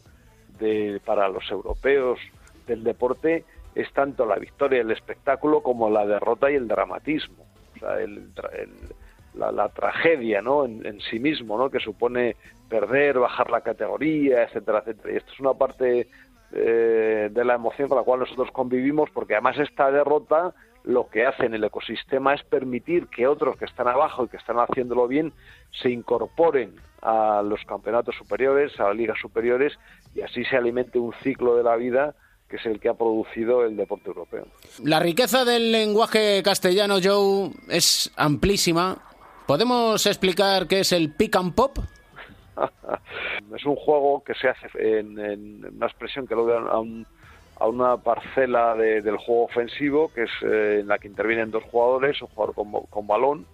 de para los europeos del deporte es tanto la victoria y el espectáculo como la derrota y el dramatismo sea, el el- la, la tragedia ¿no? en, en sí mismo, ¿no? que supone perder, bajar la categoría, etcétera, etcétera. Y esto es una parte eh, de la emoción con la cual nosotros convivimos, porque además esta derrota lo que hace en el ecosistema es permitir que otros que están abajo y que están haciéndolo bien se incorporen a los campeonatos superiores, a las ligas superiores, y así se alimente un ciclo de la vida que es el que ha producido el deporte europeo. La riqueza del lenguaje castellano, Joe, es amplísima. ¿Podemos explicar qué es el pick and pop? es un juego que se hace en, en una expresión que lo da a, un- a una parcela de- del juego ofensivo, que es eh, en la que intervienen dos jugadores, un jugador con, con balón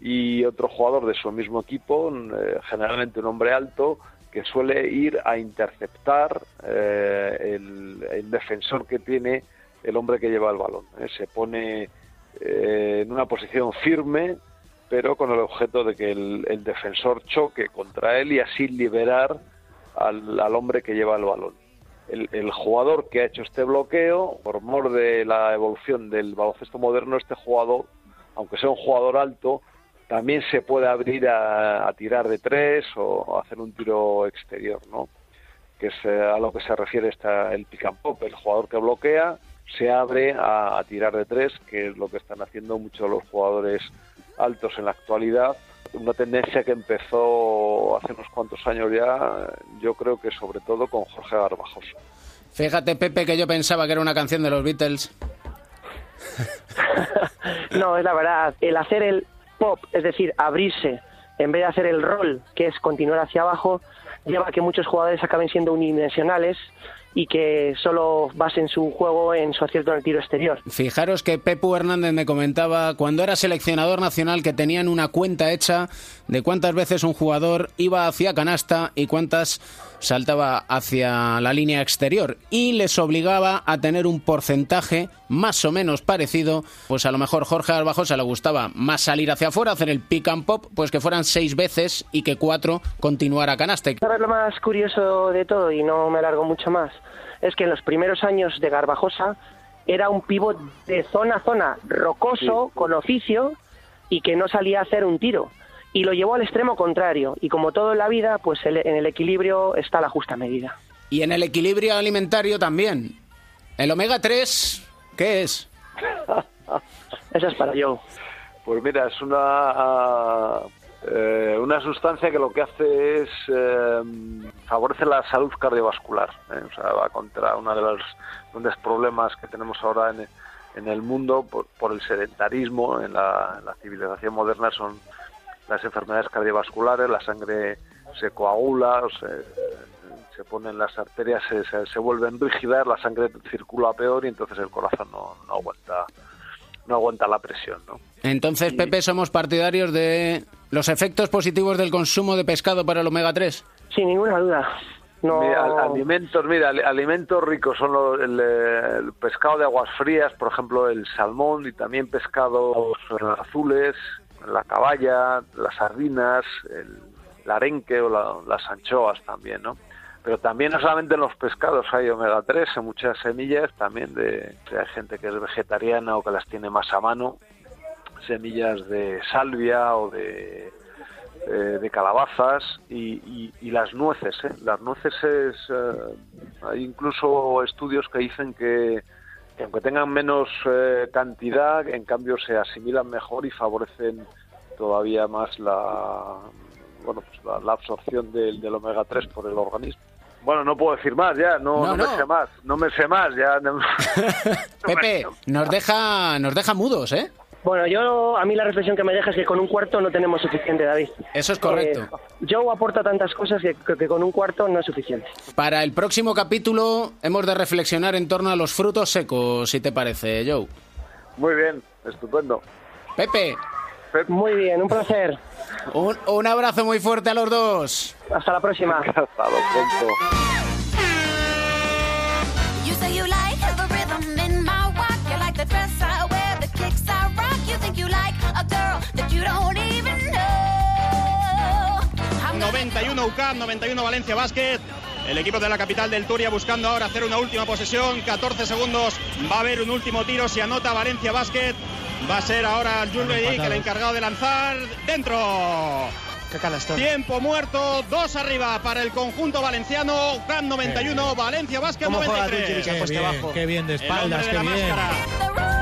y otro jugador de su mismo equipo, eh, generalmente un hombre alto, que suele ir a interceptar eh, el, defensor que tiene el hombre que lleva el balón. ¿eh? Se pone eh, en una posición firme, pero con el objeto de que el, el defensor choque contra él y así liberar al, al hombre que lleva el balón. El, el jugador que ha hecho este bloqueo, por mor de la evolución del baloncesto moderno, este jugador, aunque sea un jugador alto, también se puede abrir a, a tirar de tres o hacer un tiro exterior, ¿no? Que es eh, a lo que se refiere esta, el pick and pop. El jugador que bloquea se abre a, a tirar de tres, que es lo que están haciendo muchos los jugadores altos en la actualidad. Una tendencia que empezó hace unos cuantos años ya, yo creo que sobre todo con Jorge Garbajosa. Fíjate, Pepe, que yo pensaba que era una canción de los Beatles. No, es la verdad. El hacer el es decir, abrirse, en vez de hacer el roll, que es continuar hacia abajo, lleva a que muchos jugadores acaben siendo unidimensionales y que solo basen su juego en su acierto en el tiro exterior. Fijaros que Pepu Hernández me comentaba cuando era seleccionador nacional que tenían una cuenta hecha de cuántas veces un jugador iba hacia canasta y cuántas saltaba hacia la línea exterior y les obligaba a tener un porcentaje más o menos parecido, pues a lo mejor Jorge Arbajosa le gustaba más salir hacia afuera, hacer el pick and pop, pues que fueran seis veces y que cuatro continuara canasta. ¿Sabes lo más curioso de todo? Y no me alargo mucho más. Es que en los primeros años de Garbajosa, era un pivot de zona a zona, rocoso, con oficio y que no salía a hacer un tiro. Y lo llevó al extremo contrario. Y como todo en la vida, pues el- en el equilibrio está la justa medida. Y en el equilibrio alimentario también. El omega 3, ¿qué es? Eso es para yo. Pues mira, es una eh, una sustancia que lo que hace es eh, favorece la salud cardiovascular. ¿eh? O sea, va contra uno de los grandes problemas que tenemos ahora en, en el mundo por, por el sedentarismo en la, en la civilización moderna son las enfermedades cardiovasculares, la sangre se coagula, o se, se ponen las arterias, se, se, se vuelven rígidas, la sangre circula peor y entonces el corazón no, no aguanta no aguanta la presión, ¿no? Entonces, Pepe, somos partidarios de los efectos positivos del consumo de pescado para el omega 3. Sin ninguna duda. No... Mira, alimentos, mira, ali- alimentos ricos son los- el, el pescado de aguas frías, por ejemplo, el salmón y también pescados eh, azules, la caballa, las sardinas, el, el arenque o la- las anchoas también, ¿no? Pero también no solamente en los pescados hay omega 3, en muchas semillas también de, hay gente que es vegetariana o que las tiene más a mano, semillas de salvia o de eh, de calabazas y las nueces. ¿eh? Las nueces es, eh, hay incluso estudios que dicen que, que aunque tengan menos eh, cantidad, en cambio se asimilan mejor y favorecen todavía más la, bueno, pues la, la absorción del, del omega 3 por el organismo. Bueno, no puedo decir más ya, no, No, no, no. me sé más, no me sé más ya. Pepe, nos deja, nos deja mudos, ¿eh? Bueno, yo a mí la reflexión que me deja es que con un cuarto no tenemos suficiente, David. Eso es correcto. Eh, Joe aporta tantas cosas que, que- que con un cuarto no es suficiente. Para el próximo capítulo hemos de reflexionar en torno a los frutos secos, si te parece, Joe. Muy bien, estupendo. Pepe. Muy bien, un placer. Un, un abrazo muy fuerte a los dos. Hasta la próxima. Hasta pronto. 91 UCAM, 91 Valencia Basket. El equipo de la capital del Turia buscando ahora hacer una última posesión. 14 segundos. Va a haber un último tiro. Si anota Valencia Basket, va a ser ahora Jules el encargado de lanzar. ¡Dentro! Tiempo muerto. Dos arriba para el conjunto valenciano. UCAM 91, Valencia Basket ¿Cómo juega 93. Dulce Qué bien, qué bien de espaldas, de qué la bien. máscara.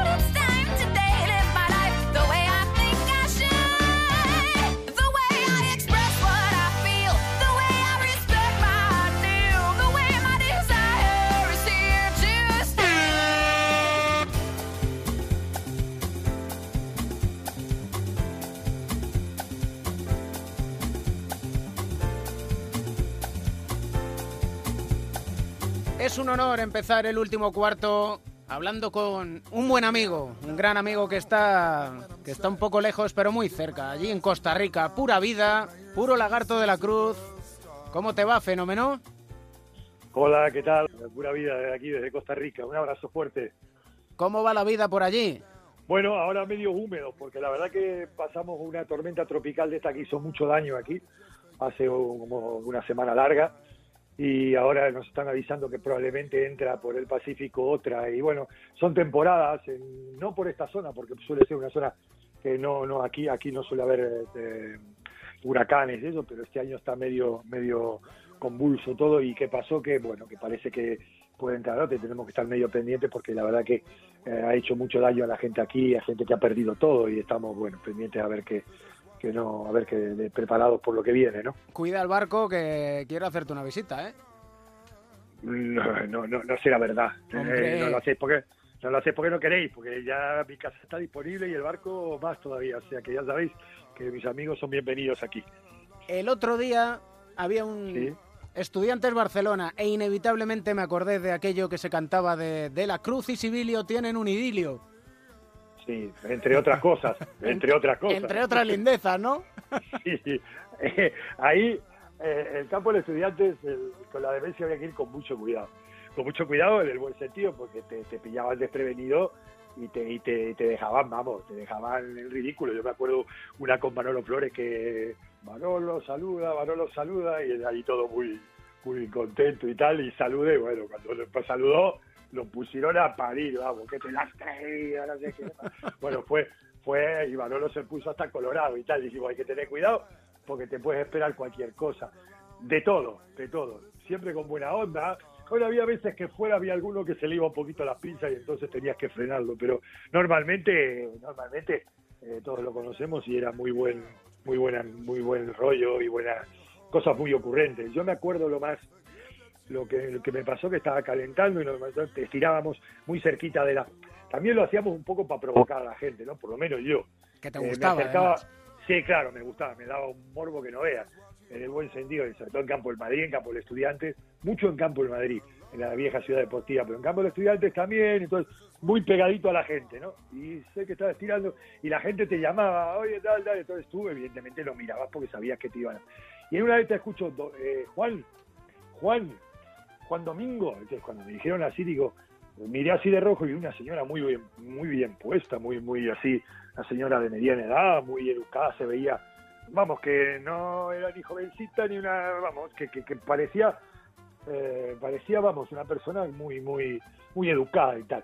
Es un honor empezar el último cuarto hablando con un buen amigo, un gran amigo que está, que está un poco lejos pero muy cerca, allí en Costa Rica, pura vida, puro lagarto de la cruz. ¿Cómo te va, fenómeno? Hola, ¿qué tal? Pura vida de aquí, desde Costa Rica. Un abrazo fuerte. ¿Cómo va la vida por allí? Bueno, ahora medio húmedo, porque la verdad que pasamos una tormenta tropical de esta que hizo mucho daño aquí, hace como una semana larga, y ahora nos están avisando que probablemente entra por el Pacífico otra, y bueno, son temporadas, en- no por esta zona, porque suele ser una zona que no, no aquí, aquí no suele haber eh, huracanes y eso, pero este año está medio, medio convulso todo, y qué pasó que, bueno, que parece que puede entrar y tenemos que estar medio pendientes porque la verdad que eh, ha hecho mucho daño a la gente aquí, a gente que ha perdido todo y estamos bueno pendientes a ver que, que no, a ver que de- preparados por lo que viene, ¿no? Cuida el barco que quiero hacerte una visita, ¿eh? No, no, no, no será verdad. Eh, no lo hacéis porque no lo hacéis porque no queréis, porque ya mi casa está disponible y el barco más todavía, o sea que ya sabéis que mis amigos son bienvenidos aquí. El otro día había un Estudiantes Barcelona e inevitablemente me acordé de aquello que se cantaba de, de la Cruz y Sibilio tienen un idilio. Sí, entre otras cosas, entre otras cosas. Entre otras lindezas, ¿no? Sí, sí. Eh, ahí, eh, el campo de los estudiantes, el- con la demencia había que ir con mucho cuidado. Con mucho cuidado en el buen sentido, porque te, te pillaban desprevenido y te, y te, y te dejaban, vamos, te dejaban en ridículo. Yo me acuerdo una con Manolo Flores que Manolo saluda, Manolo saluda, y ahí todo muy, muy contento y tal, y saludé, bueno, cuando después saludó, lo pusieron a parir, vamos, que te las traía, no sé qué. Bueno, fue, fue, y Manolo se puso hasta colorado y tal. Dijimos, hay que tener cuidado porque te puedes esperar cualquier cosa. De todo, de todo. Siempre con buena onda. Bueno, había veces que fuera había alguno que se le iba un poquito las pinzas y entonces tenías que frenarlo, pero normalmente, normalmente eh, todos lo conocemos y era muy buen, muy buena, muy buen rollo y buenas cosas muy ocurrentes. Yo me acuerdo lo más lo que, lo que me pasó que estaba calentando y nos estirábamos muy cerquita de la. También lo hacíamos un poco para provocar a la gente, ¿no? Por lo menos yo. Que te Eh, me gustaba, acercaba- además. Sí, claro, me gustaba, me daba un morbo que no veas, en el buen sentido, sobre todo en Campo del Madrid, en Campo del Estudiantes, mucho en Campo del Madrid, en la vieja ciudad deportiva, pero en Campo del Estudiantes también, entonces muy pegadito a la gente, ¿no? Y sé que estaba estirando y la gente te llamaba, oye, tal, tal, entonces tú evidentemente lo mirabas porque sabías que te iban a... Y en una vez te escucho, eh, Juan, Juan, Juan Domingo, entonces cuando me dijeron así, digo, miré así de rojo y una señora muy bien, muy bien puesta, muy, muy así, una señora de mediana edad, muy educada, se veía, vamos, que no era ni jovencita ni una, vamos, que, que, que parecía, eh, parecía, vamos, una persona muy, muy, muy educada y tal.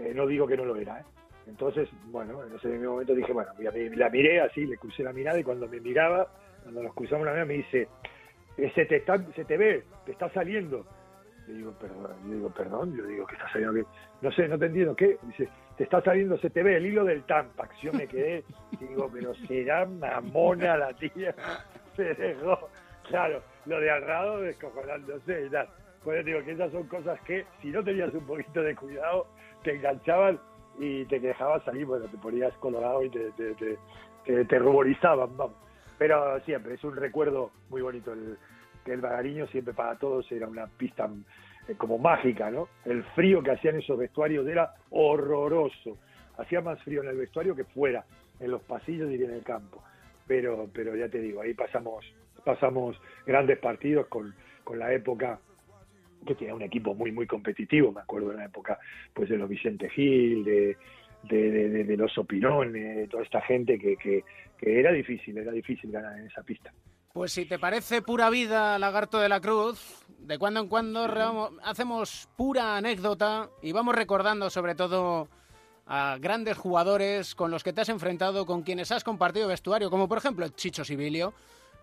Eh, no digo que no lo era, ¿eh? Entonces, bueno, en ese momento dije, bueno, la miré así, le crucé la mirada y cuando me miraba, cuando nos cruzamos la mirada, me dice, "Eh, se te, está, se te ve, te está saliendo. Le digo, perdón, yo digo, perdón, yo digo, ¿qué está saliendo? ¿Qué? No sé, no te entiendo, ¿qué? Dice, te está saliendo, se te ve el hilo del Tampax. Yo me quedé, digo, pero será mamona la tía. Se dejó, claro, lo de al lado descojonándose y tal. Pues yo digo que esas son cosas que, si no tenías un poquito de cuidado, te enganchaban y te dejabas salir, bueno, te ponías colorado y te, te, te- te ruborizaban, vamos. Pero siempre, es un recuerdo muy bonito. El, que el Bagariño siempre para todos era una pista eh, como mágica, ¿no? El frío que hacían esos vestuarios era horroroso. Hacía más frío en el vestuario que fuera, en los pasillos y en el campo. Pero, pero ya te digo, ahí pasamos, pasamos grandes partidos con, con la época que tenía un equipo muy, muy competitivo. Me acuerdo de la época pues de los Vicente Gil, de, de, los Opinones, de toda esta gente que, que era difícil, era difícil ganar en esa pista. Pues si te parece pura vida, Lagarto de la Cruz, de cuando en cuando hacemos pura anécdota y vamos recordando sobre todo a grandes jugadores con los que te has enfrentado, con quienes has compartido vestuario, como por ejemplo Chicho Sibilio,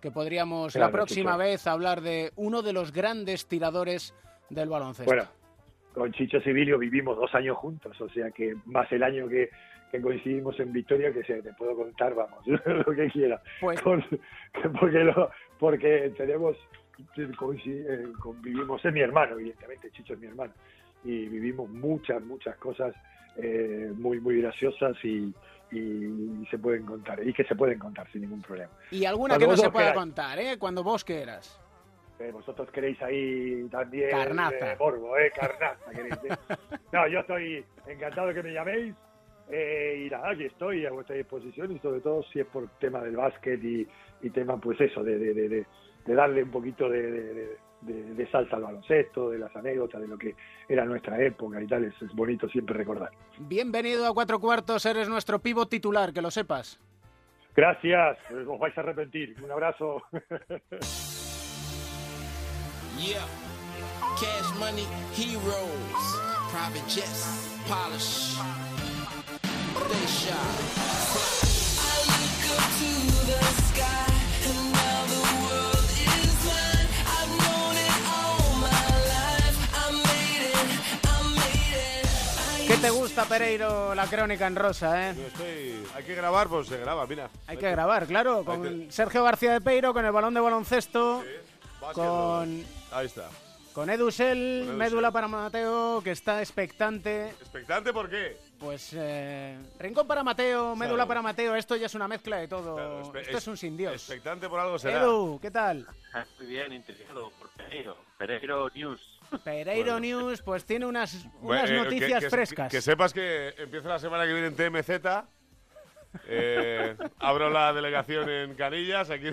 que podríamos la próxima Chicho. vez hablar de uno de los grandes tiradores del baloncesto. Bueno, con Chicho Civilio vivimos dos años juntos, o sea que más el año que, que coincidimos en Victoria, que se, te puedo contar, vamos, lo que quiera. Pues- Con- porque, lo- porque tenemos, eh, convivimos, es mi hermano, evidentemente, Chicho es mi hermano, y vivimos muchas, muchas cosas eh, muy, muy graciosas y, y se pueden contar, y que se pueden contar sin ningún problema. y alguna Cuando que no se pueda queráis. contar, ¿eh? Cuando vos quieras. Eh, vosotros queréis ahí también Carnaza. eh, morbo, ¿eh? Carnaza, queréis, ¿eh? No, yo estoy encantado de que me llaméis eh, y nada, aquí estoy a vuestra disposición y sobre todo si es por tema del básquet y, y tema, pues eso, de, de, de- darle un poquito de, de- de- de- de salsa al baloncesto, de las anécdotas, de lo que era nuestra época y tal, es, es bonito siempre recordar. Bienvenido a Cuatro Cuartos, eres nuestro pivot titular, que lo sepas. Gracias, eh, os vais a arrepentir. Un abrazo. Yeah. Cash money, heroes, private jets, polish. Te gusta, Pereiro, la crónica en rosa, eh? Yo estoy... Hay que grabar, pues se graba, mira. Hay que grabar, claro, con Sergio García de Peiro, con el balón de baloncesto, con, Ahí está. con Edusel, Edusel. médula para Mateo, que está expectante. ¿Expectante por qué? Pues eh, rincón para Mateo, médula Claro. para Mateo, esto ya es una mezcla de todo. esto es un sin Dios. Expectante por algo será. Edu, ¿qué tal? Muy bien, intrigado por Pereiro. Pereiro News. Pereiro News, pues tiene unas, unas Bueno, eh, noticias que, que- frescas. Que, sepas que empieza la semana que viene en TMZ. Eh, abro la delegación en Canillas, aquí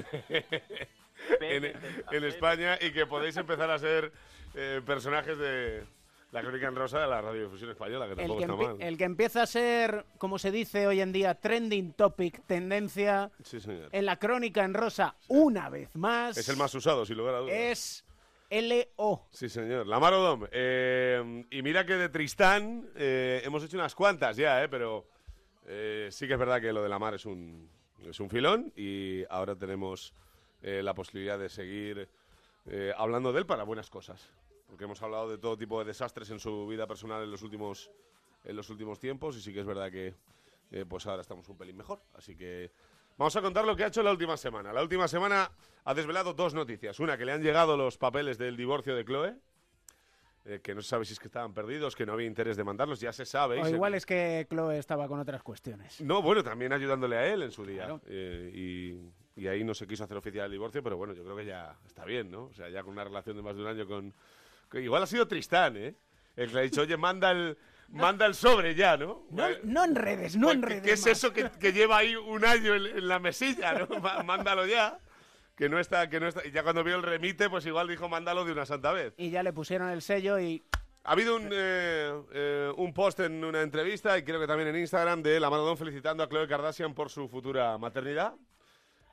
en, en España, y que podéis empezar a ser eh, personajes de la crónica en rosa de la radiodifusión española, que el tampoco que, está mal. el que empieza a ser, como se dice hoy en día, trending topic, tendencia Sí, señor. en la crónica en rosa una vez más. Es el más usado, sin lugar a dudas. Es L-O. Sí, señor. Lamar Odom. Eh, y mira que de Tristán eh, hemos hecho unas cuantas ya, eh, pero eh, sí que es verdad que lo de Lamar es un, es un filón y ahora tenemos eh, la posibilidad de seguir hablando de él para buenas cosas. Porque hemos hablado de todo tipo de desastres en su vida personal en los últimos, en los últimos tiempos y sí que es verdad que eh, pues ahora estamos un pelín mejor. Así que vamos a contar lo que ha hecho la última semana. La última semana ha desvelado dos noticias. Una, que le han llegado los papeles del divorcio de Chloe. eh, que no se sabe si es que estaban perdidos, que no había interés de mandarlos, ya se sabe. O se- igual es que Chloe estaba con otras cuestiones. no, bueno, también ayudándole a él en su día. Eh, y, y ahí no se quiso hacer oficial el divorcio, pero bueno, yo creo que ya está bien, ¿no? O sea, ya con una relación de más de un año con... que igual ha sido Tristán, ¿eh? El que le ha dicho, oye, manda el, manda el sobre ya, ¿no? No, no en redes, no en ¿qué- redes. ¿Qué es más. eso que, que lleva ahí un año en, en la mesilla, ¿no? Mándalo ya. Que no está, que no está. Y ya cuando vio el remite, pues igual dijo, mándalo de una santa vez. Y ya le pusieron el sello y Ha habido un, eh, eh, un post en una entrevista y creo que también en Instagram de la Don felicitando a Chloe Kardashian por su futura maternidad.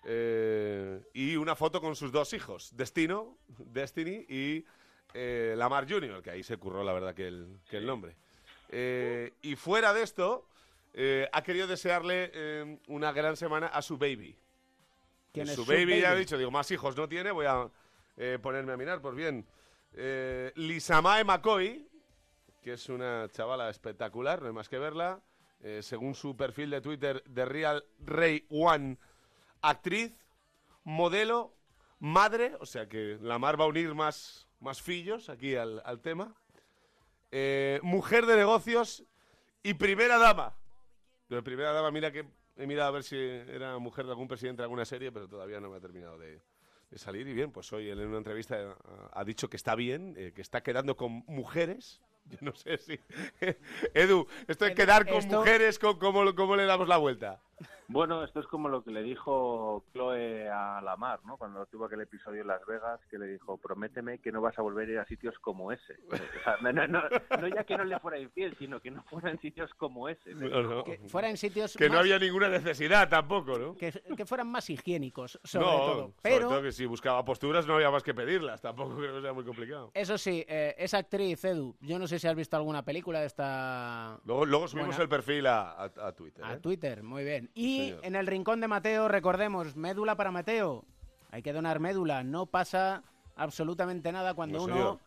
Eh, y una foto con sus dos hijos, Destino, Destiny y eh, Lamar Jr., que ahí se curró la verdad que el, que el nombre. Eh, y fuera de esto, eh, ha querido desearle eh, una gran semana a su baby. ¿Quién es su su baby ya ha baby? dicho, digo, más hijos no tiene, voy a eh, ponerme a mirar. Pues bien, eh, Lisamae McCoy, que es una chavala espectacular, no hay más que verla. eh, según su perfil de Twitter, de Real Ray One, actriz, modelo, madre, o sea que la mar va a unir más, más fillos aquí al, al tema. Eh, mujer de negocios y primera dama. De primera dama, mira que he mirado a ver si era mujer de algún presidente de alguna serie, pero todavía no me ha terminado de, de salir. Y bien, pues hoy él en una entrevista eh, ha, dicho que está bien, eh, que está quedando con mujeres. Yo no sé si. Edu, esto de Edu, quedar con esto- mujeres, ¿cómo, cómo, cómo le damos la vuelta? Bueno, esto es como lo que le dijo Chloe a Lamar, ¿no? Cuando tuvo aquel episodio en Las Vegas, que le dijo, prométeme que no vas a volver a ir a sitios como ese. O sea, no, no, no, no ya que no le fuera infiel, sino que no fuera en sitios como ese. No, no. que fuera en sitios Que no había ninguna necesidad tampoco, ¿no? que, que fueran más higiénicos, sobre no, todo. sobre Pero todo que si buscaba posturas no había más que pedirlas, tampoco creo que sea muy complicado. eso sí, eh, esa actriz Edu, yo no sé si has visto alguna película de esta Luego, luego subimos Buena. el perfil a, a- a Twitter. a ¿eh? Twitter, muy bien. Y señor. en el rincón de Mateo, recordemos, médula para Mateo. Hay que donar médula, no pasa absolutamente nada cuando No, uno señor.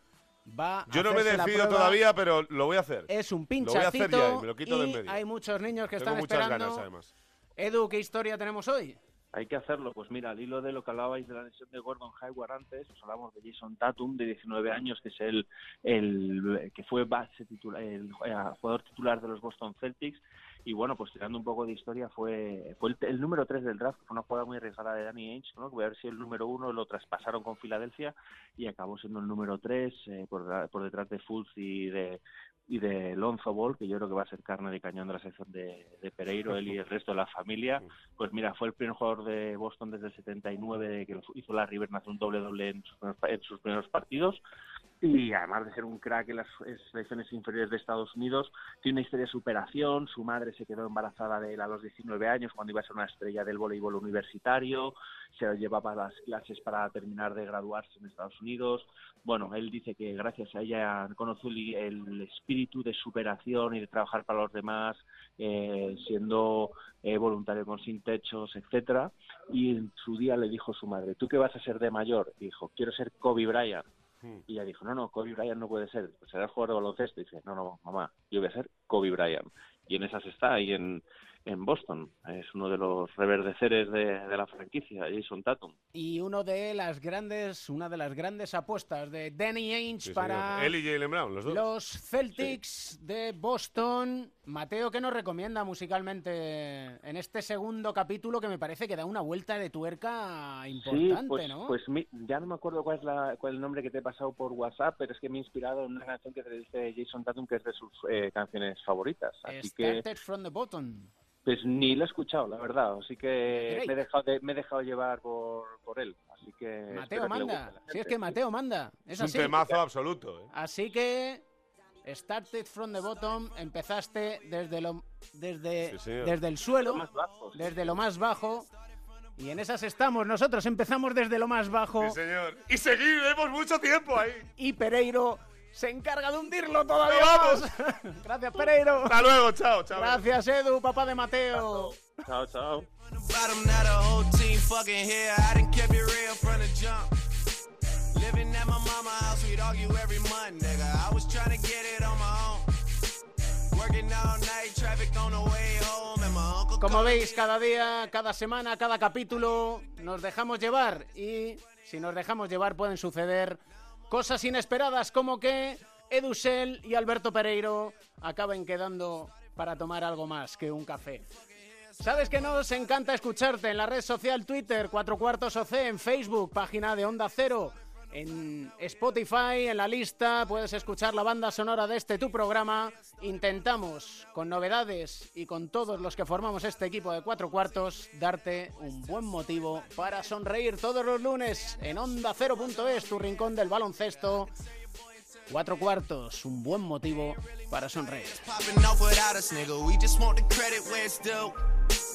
va a Yo no me decido todavía, pero lo voy a hacer. Es un Lo voy a hacer pinchacito ya y me lo quito de en y medio. hay muchos niños que Tengo están muchas esperando. ganas, además. Edu, ¿qué historia tenemos hoy? Hay que hacerlo, pues mira, al hilo de lo que hablabais de la lesión de Gordon Hayward antes, os hablamos de Jason Tatum, de 19 años, que es el, el que fue base titular, el eh, jugador titular de los Boston Celtics. Y bueno, pues tirando un poco de historia, fue, fue el, el número 3 del draft, fue una jugada muy arriesgada de Danny Ainge, ¿no? que voy a ver si el número 1 lo traspasaron con Filadelfia y acabó siendo el número 3 eh, por, por detrás de Fultz y de, y de Lonzo Ball, que yo creo que va a ser carne de cañón de la sección de, de Pereiro, él y el resto de la familia. Pues mira, fue el primer jugador de Boston desde el 79 que hizo la River, hace un doble-doble en sus primeros partidos. Y además de ser un crack en las selecciones inferiores de Estados Unidos, tiene una historia de superación. Su madre se quedó embarazada de él a los 19 años cuando iba a ser una estrella del voleibol universitario. Se lo llevaba a las clases para terminar de graduarse en Estados Unidos. Bueno, él dice que gracias a ella conoció el, espíritu de superación y de trabajar para los demás, eh, siendo eh, voluntario con Sin Techos, etcétera. Y en su día le dijo su madre, ¿tú qué vas a ser de mayor? Dijo, quiero ser Kobe Bryant. Y ella dijo, no, no, Kobe Bryant no puede ser, pues será el jugador de baloncesto. Y dice, no, no, mamá, yo voy a ser Kobe Bryant. Y en esas está, ahí en, en Boston. Es uno de los reverdeceres de, de la franquicia, Jason Tatum. Y uno de las grandes, una de las grandes apuestas de Danny Ainge Sí, para. Él y Jalen Brown, los dos. los Celtics de Boston. Mateo, ¿qué nos recomienda musicalmente en este segundo capítulo que me parece que da una vuelta de tuerca importante, sí, pues, ¿no? pues mi- ya no me acuerdo cuál es, la, cuál es el nombre que te he pasado por WhatsApp, pero es que me he inspirado en una canción que te dice Jason Tatum, que es de sus eh, canciones favoritas. Así que Started from the bottom. pues ni lo he escuchado, la verdad. Así que me he dejado, de- me he dejado llevar por, por él. Así que Mateo que manda. la Si es que Mateo manda. Es, Es un así. temazo absoluto. ¿eh? Así que Started from the bottom, empezaste desde lo desde Sí, desde el suelo, Lo más bajo, sí. desde lo más bajo Y en esas estamos. Nosotros empezamos desde lo más bajo. Sí, señor. Y seguiremos mucho tiempo ahí. Y Pereiro se encarga de hundirlo todavía ¡Nos más. Gracias, Pereiro. Hasta luego, chao, chao. Gracias, Edu, papá de Mateo. Chao, chao. Living at my mama house, we'd argue every month, nigga. I was trying to get it on my own. Working all night, traffic on the way home, and my uncle Como veis, cada día, cada semana, cada capítulo nos dejamos llevar y si nos dejamos llevar pueden suceder cosas inesperadas como que Edusel y Alberto Pereiro acaben quedando para tomar algo más que un café. Sabes que nos encanta escucharte en la red social Twitter, Cuatro Cuartos OC, en Facebook, página de Onda Cero, en Spotify, en la lista, puedes escuchar la banda sonora de este tu programa. Intentamos, con novedades y con todos los que formamos este equipo de Cuatro Cuartos, darte un buen motivo para sonreír todos los lunes en Onda Cero.es, tu rincón del baloncesto. Cuatro cuartos, un buen motivo para sonreír.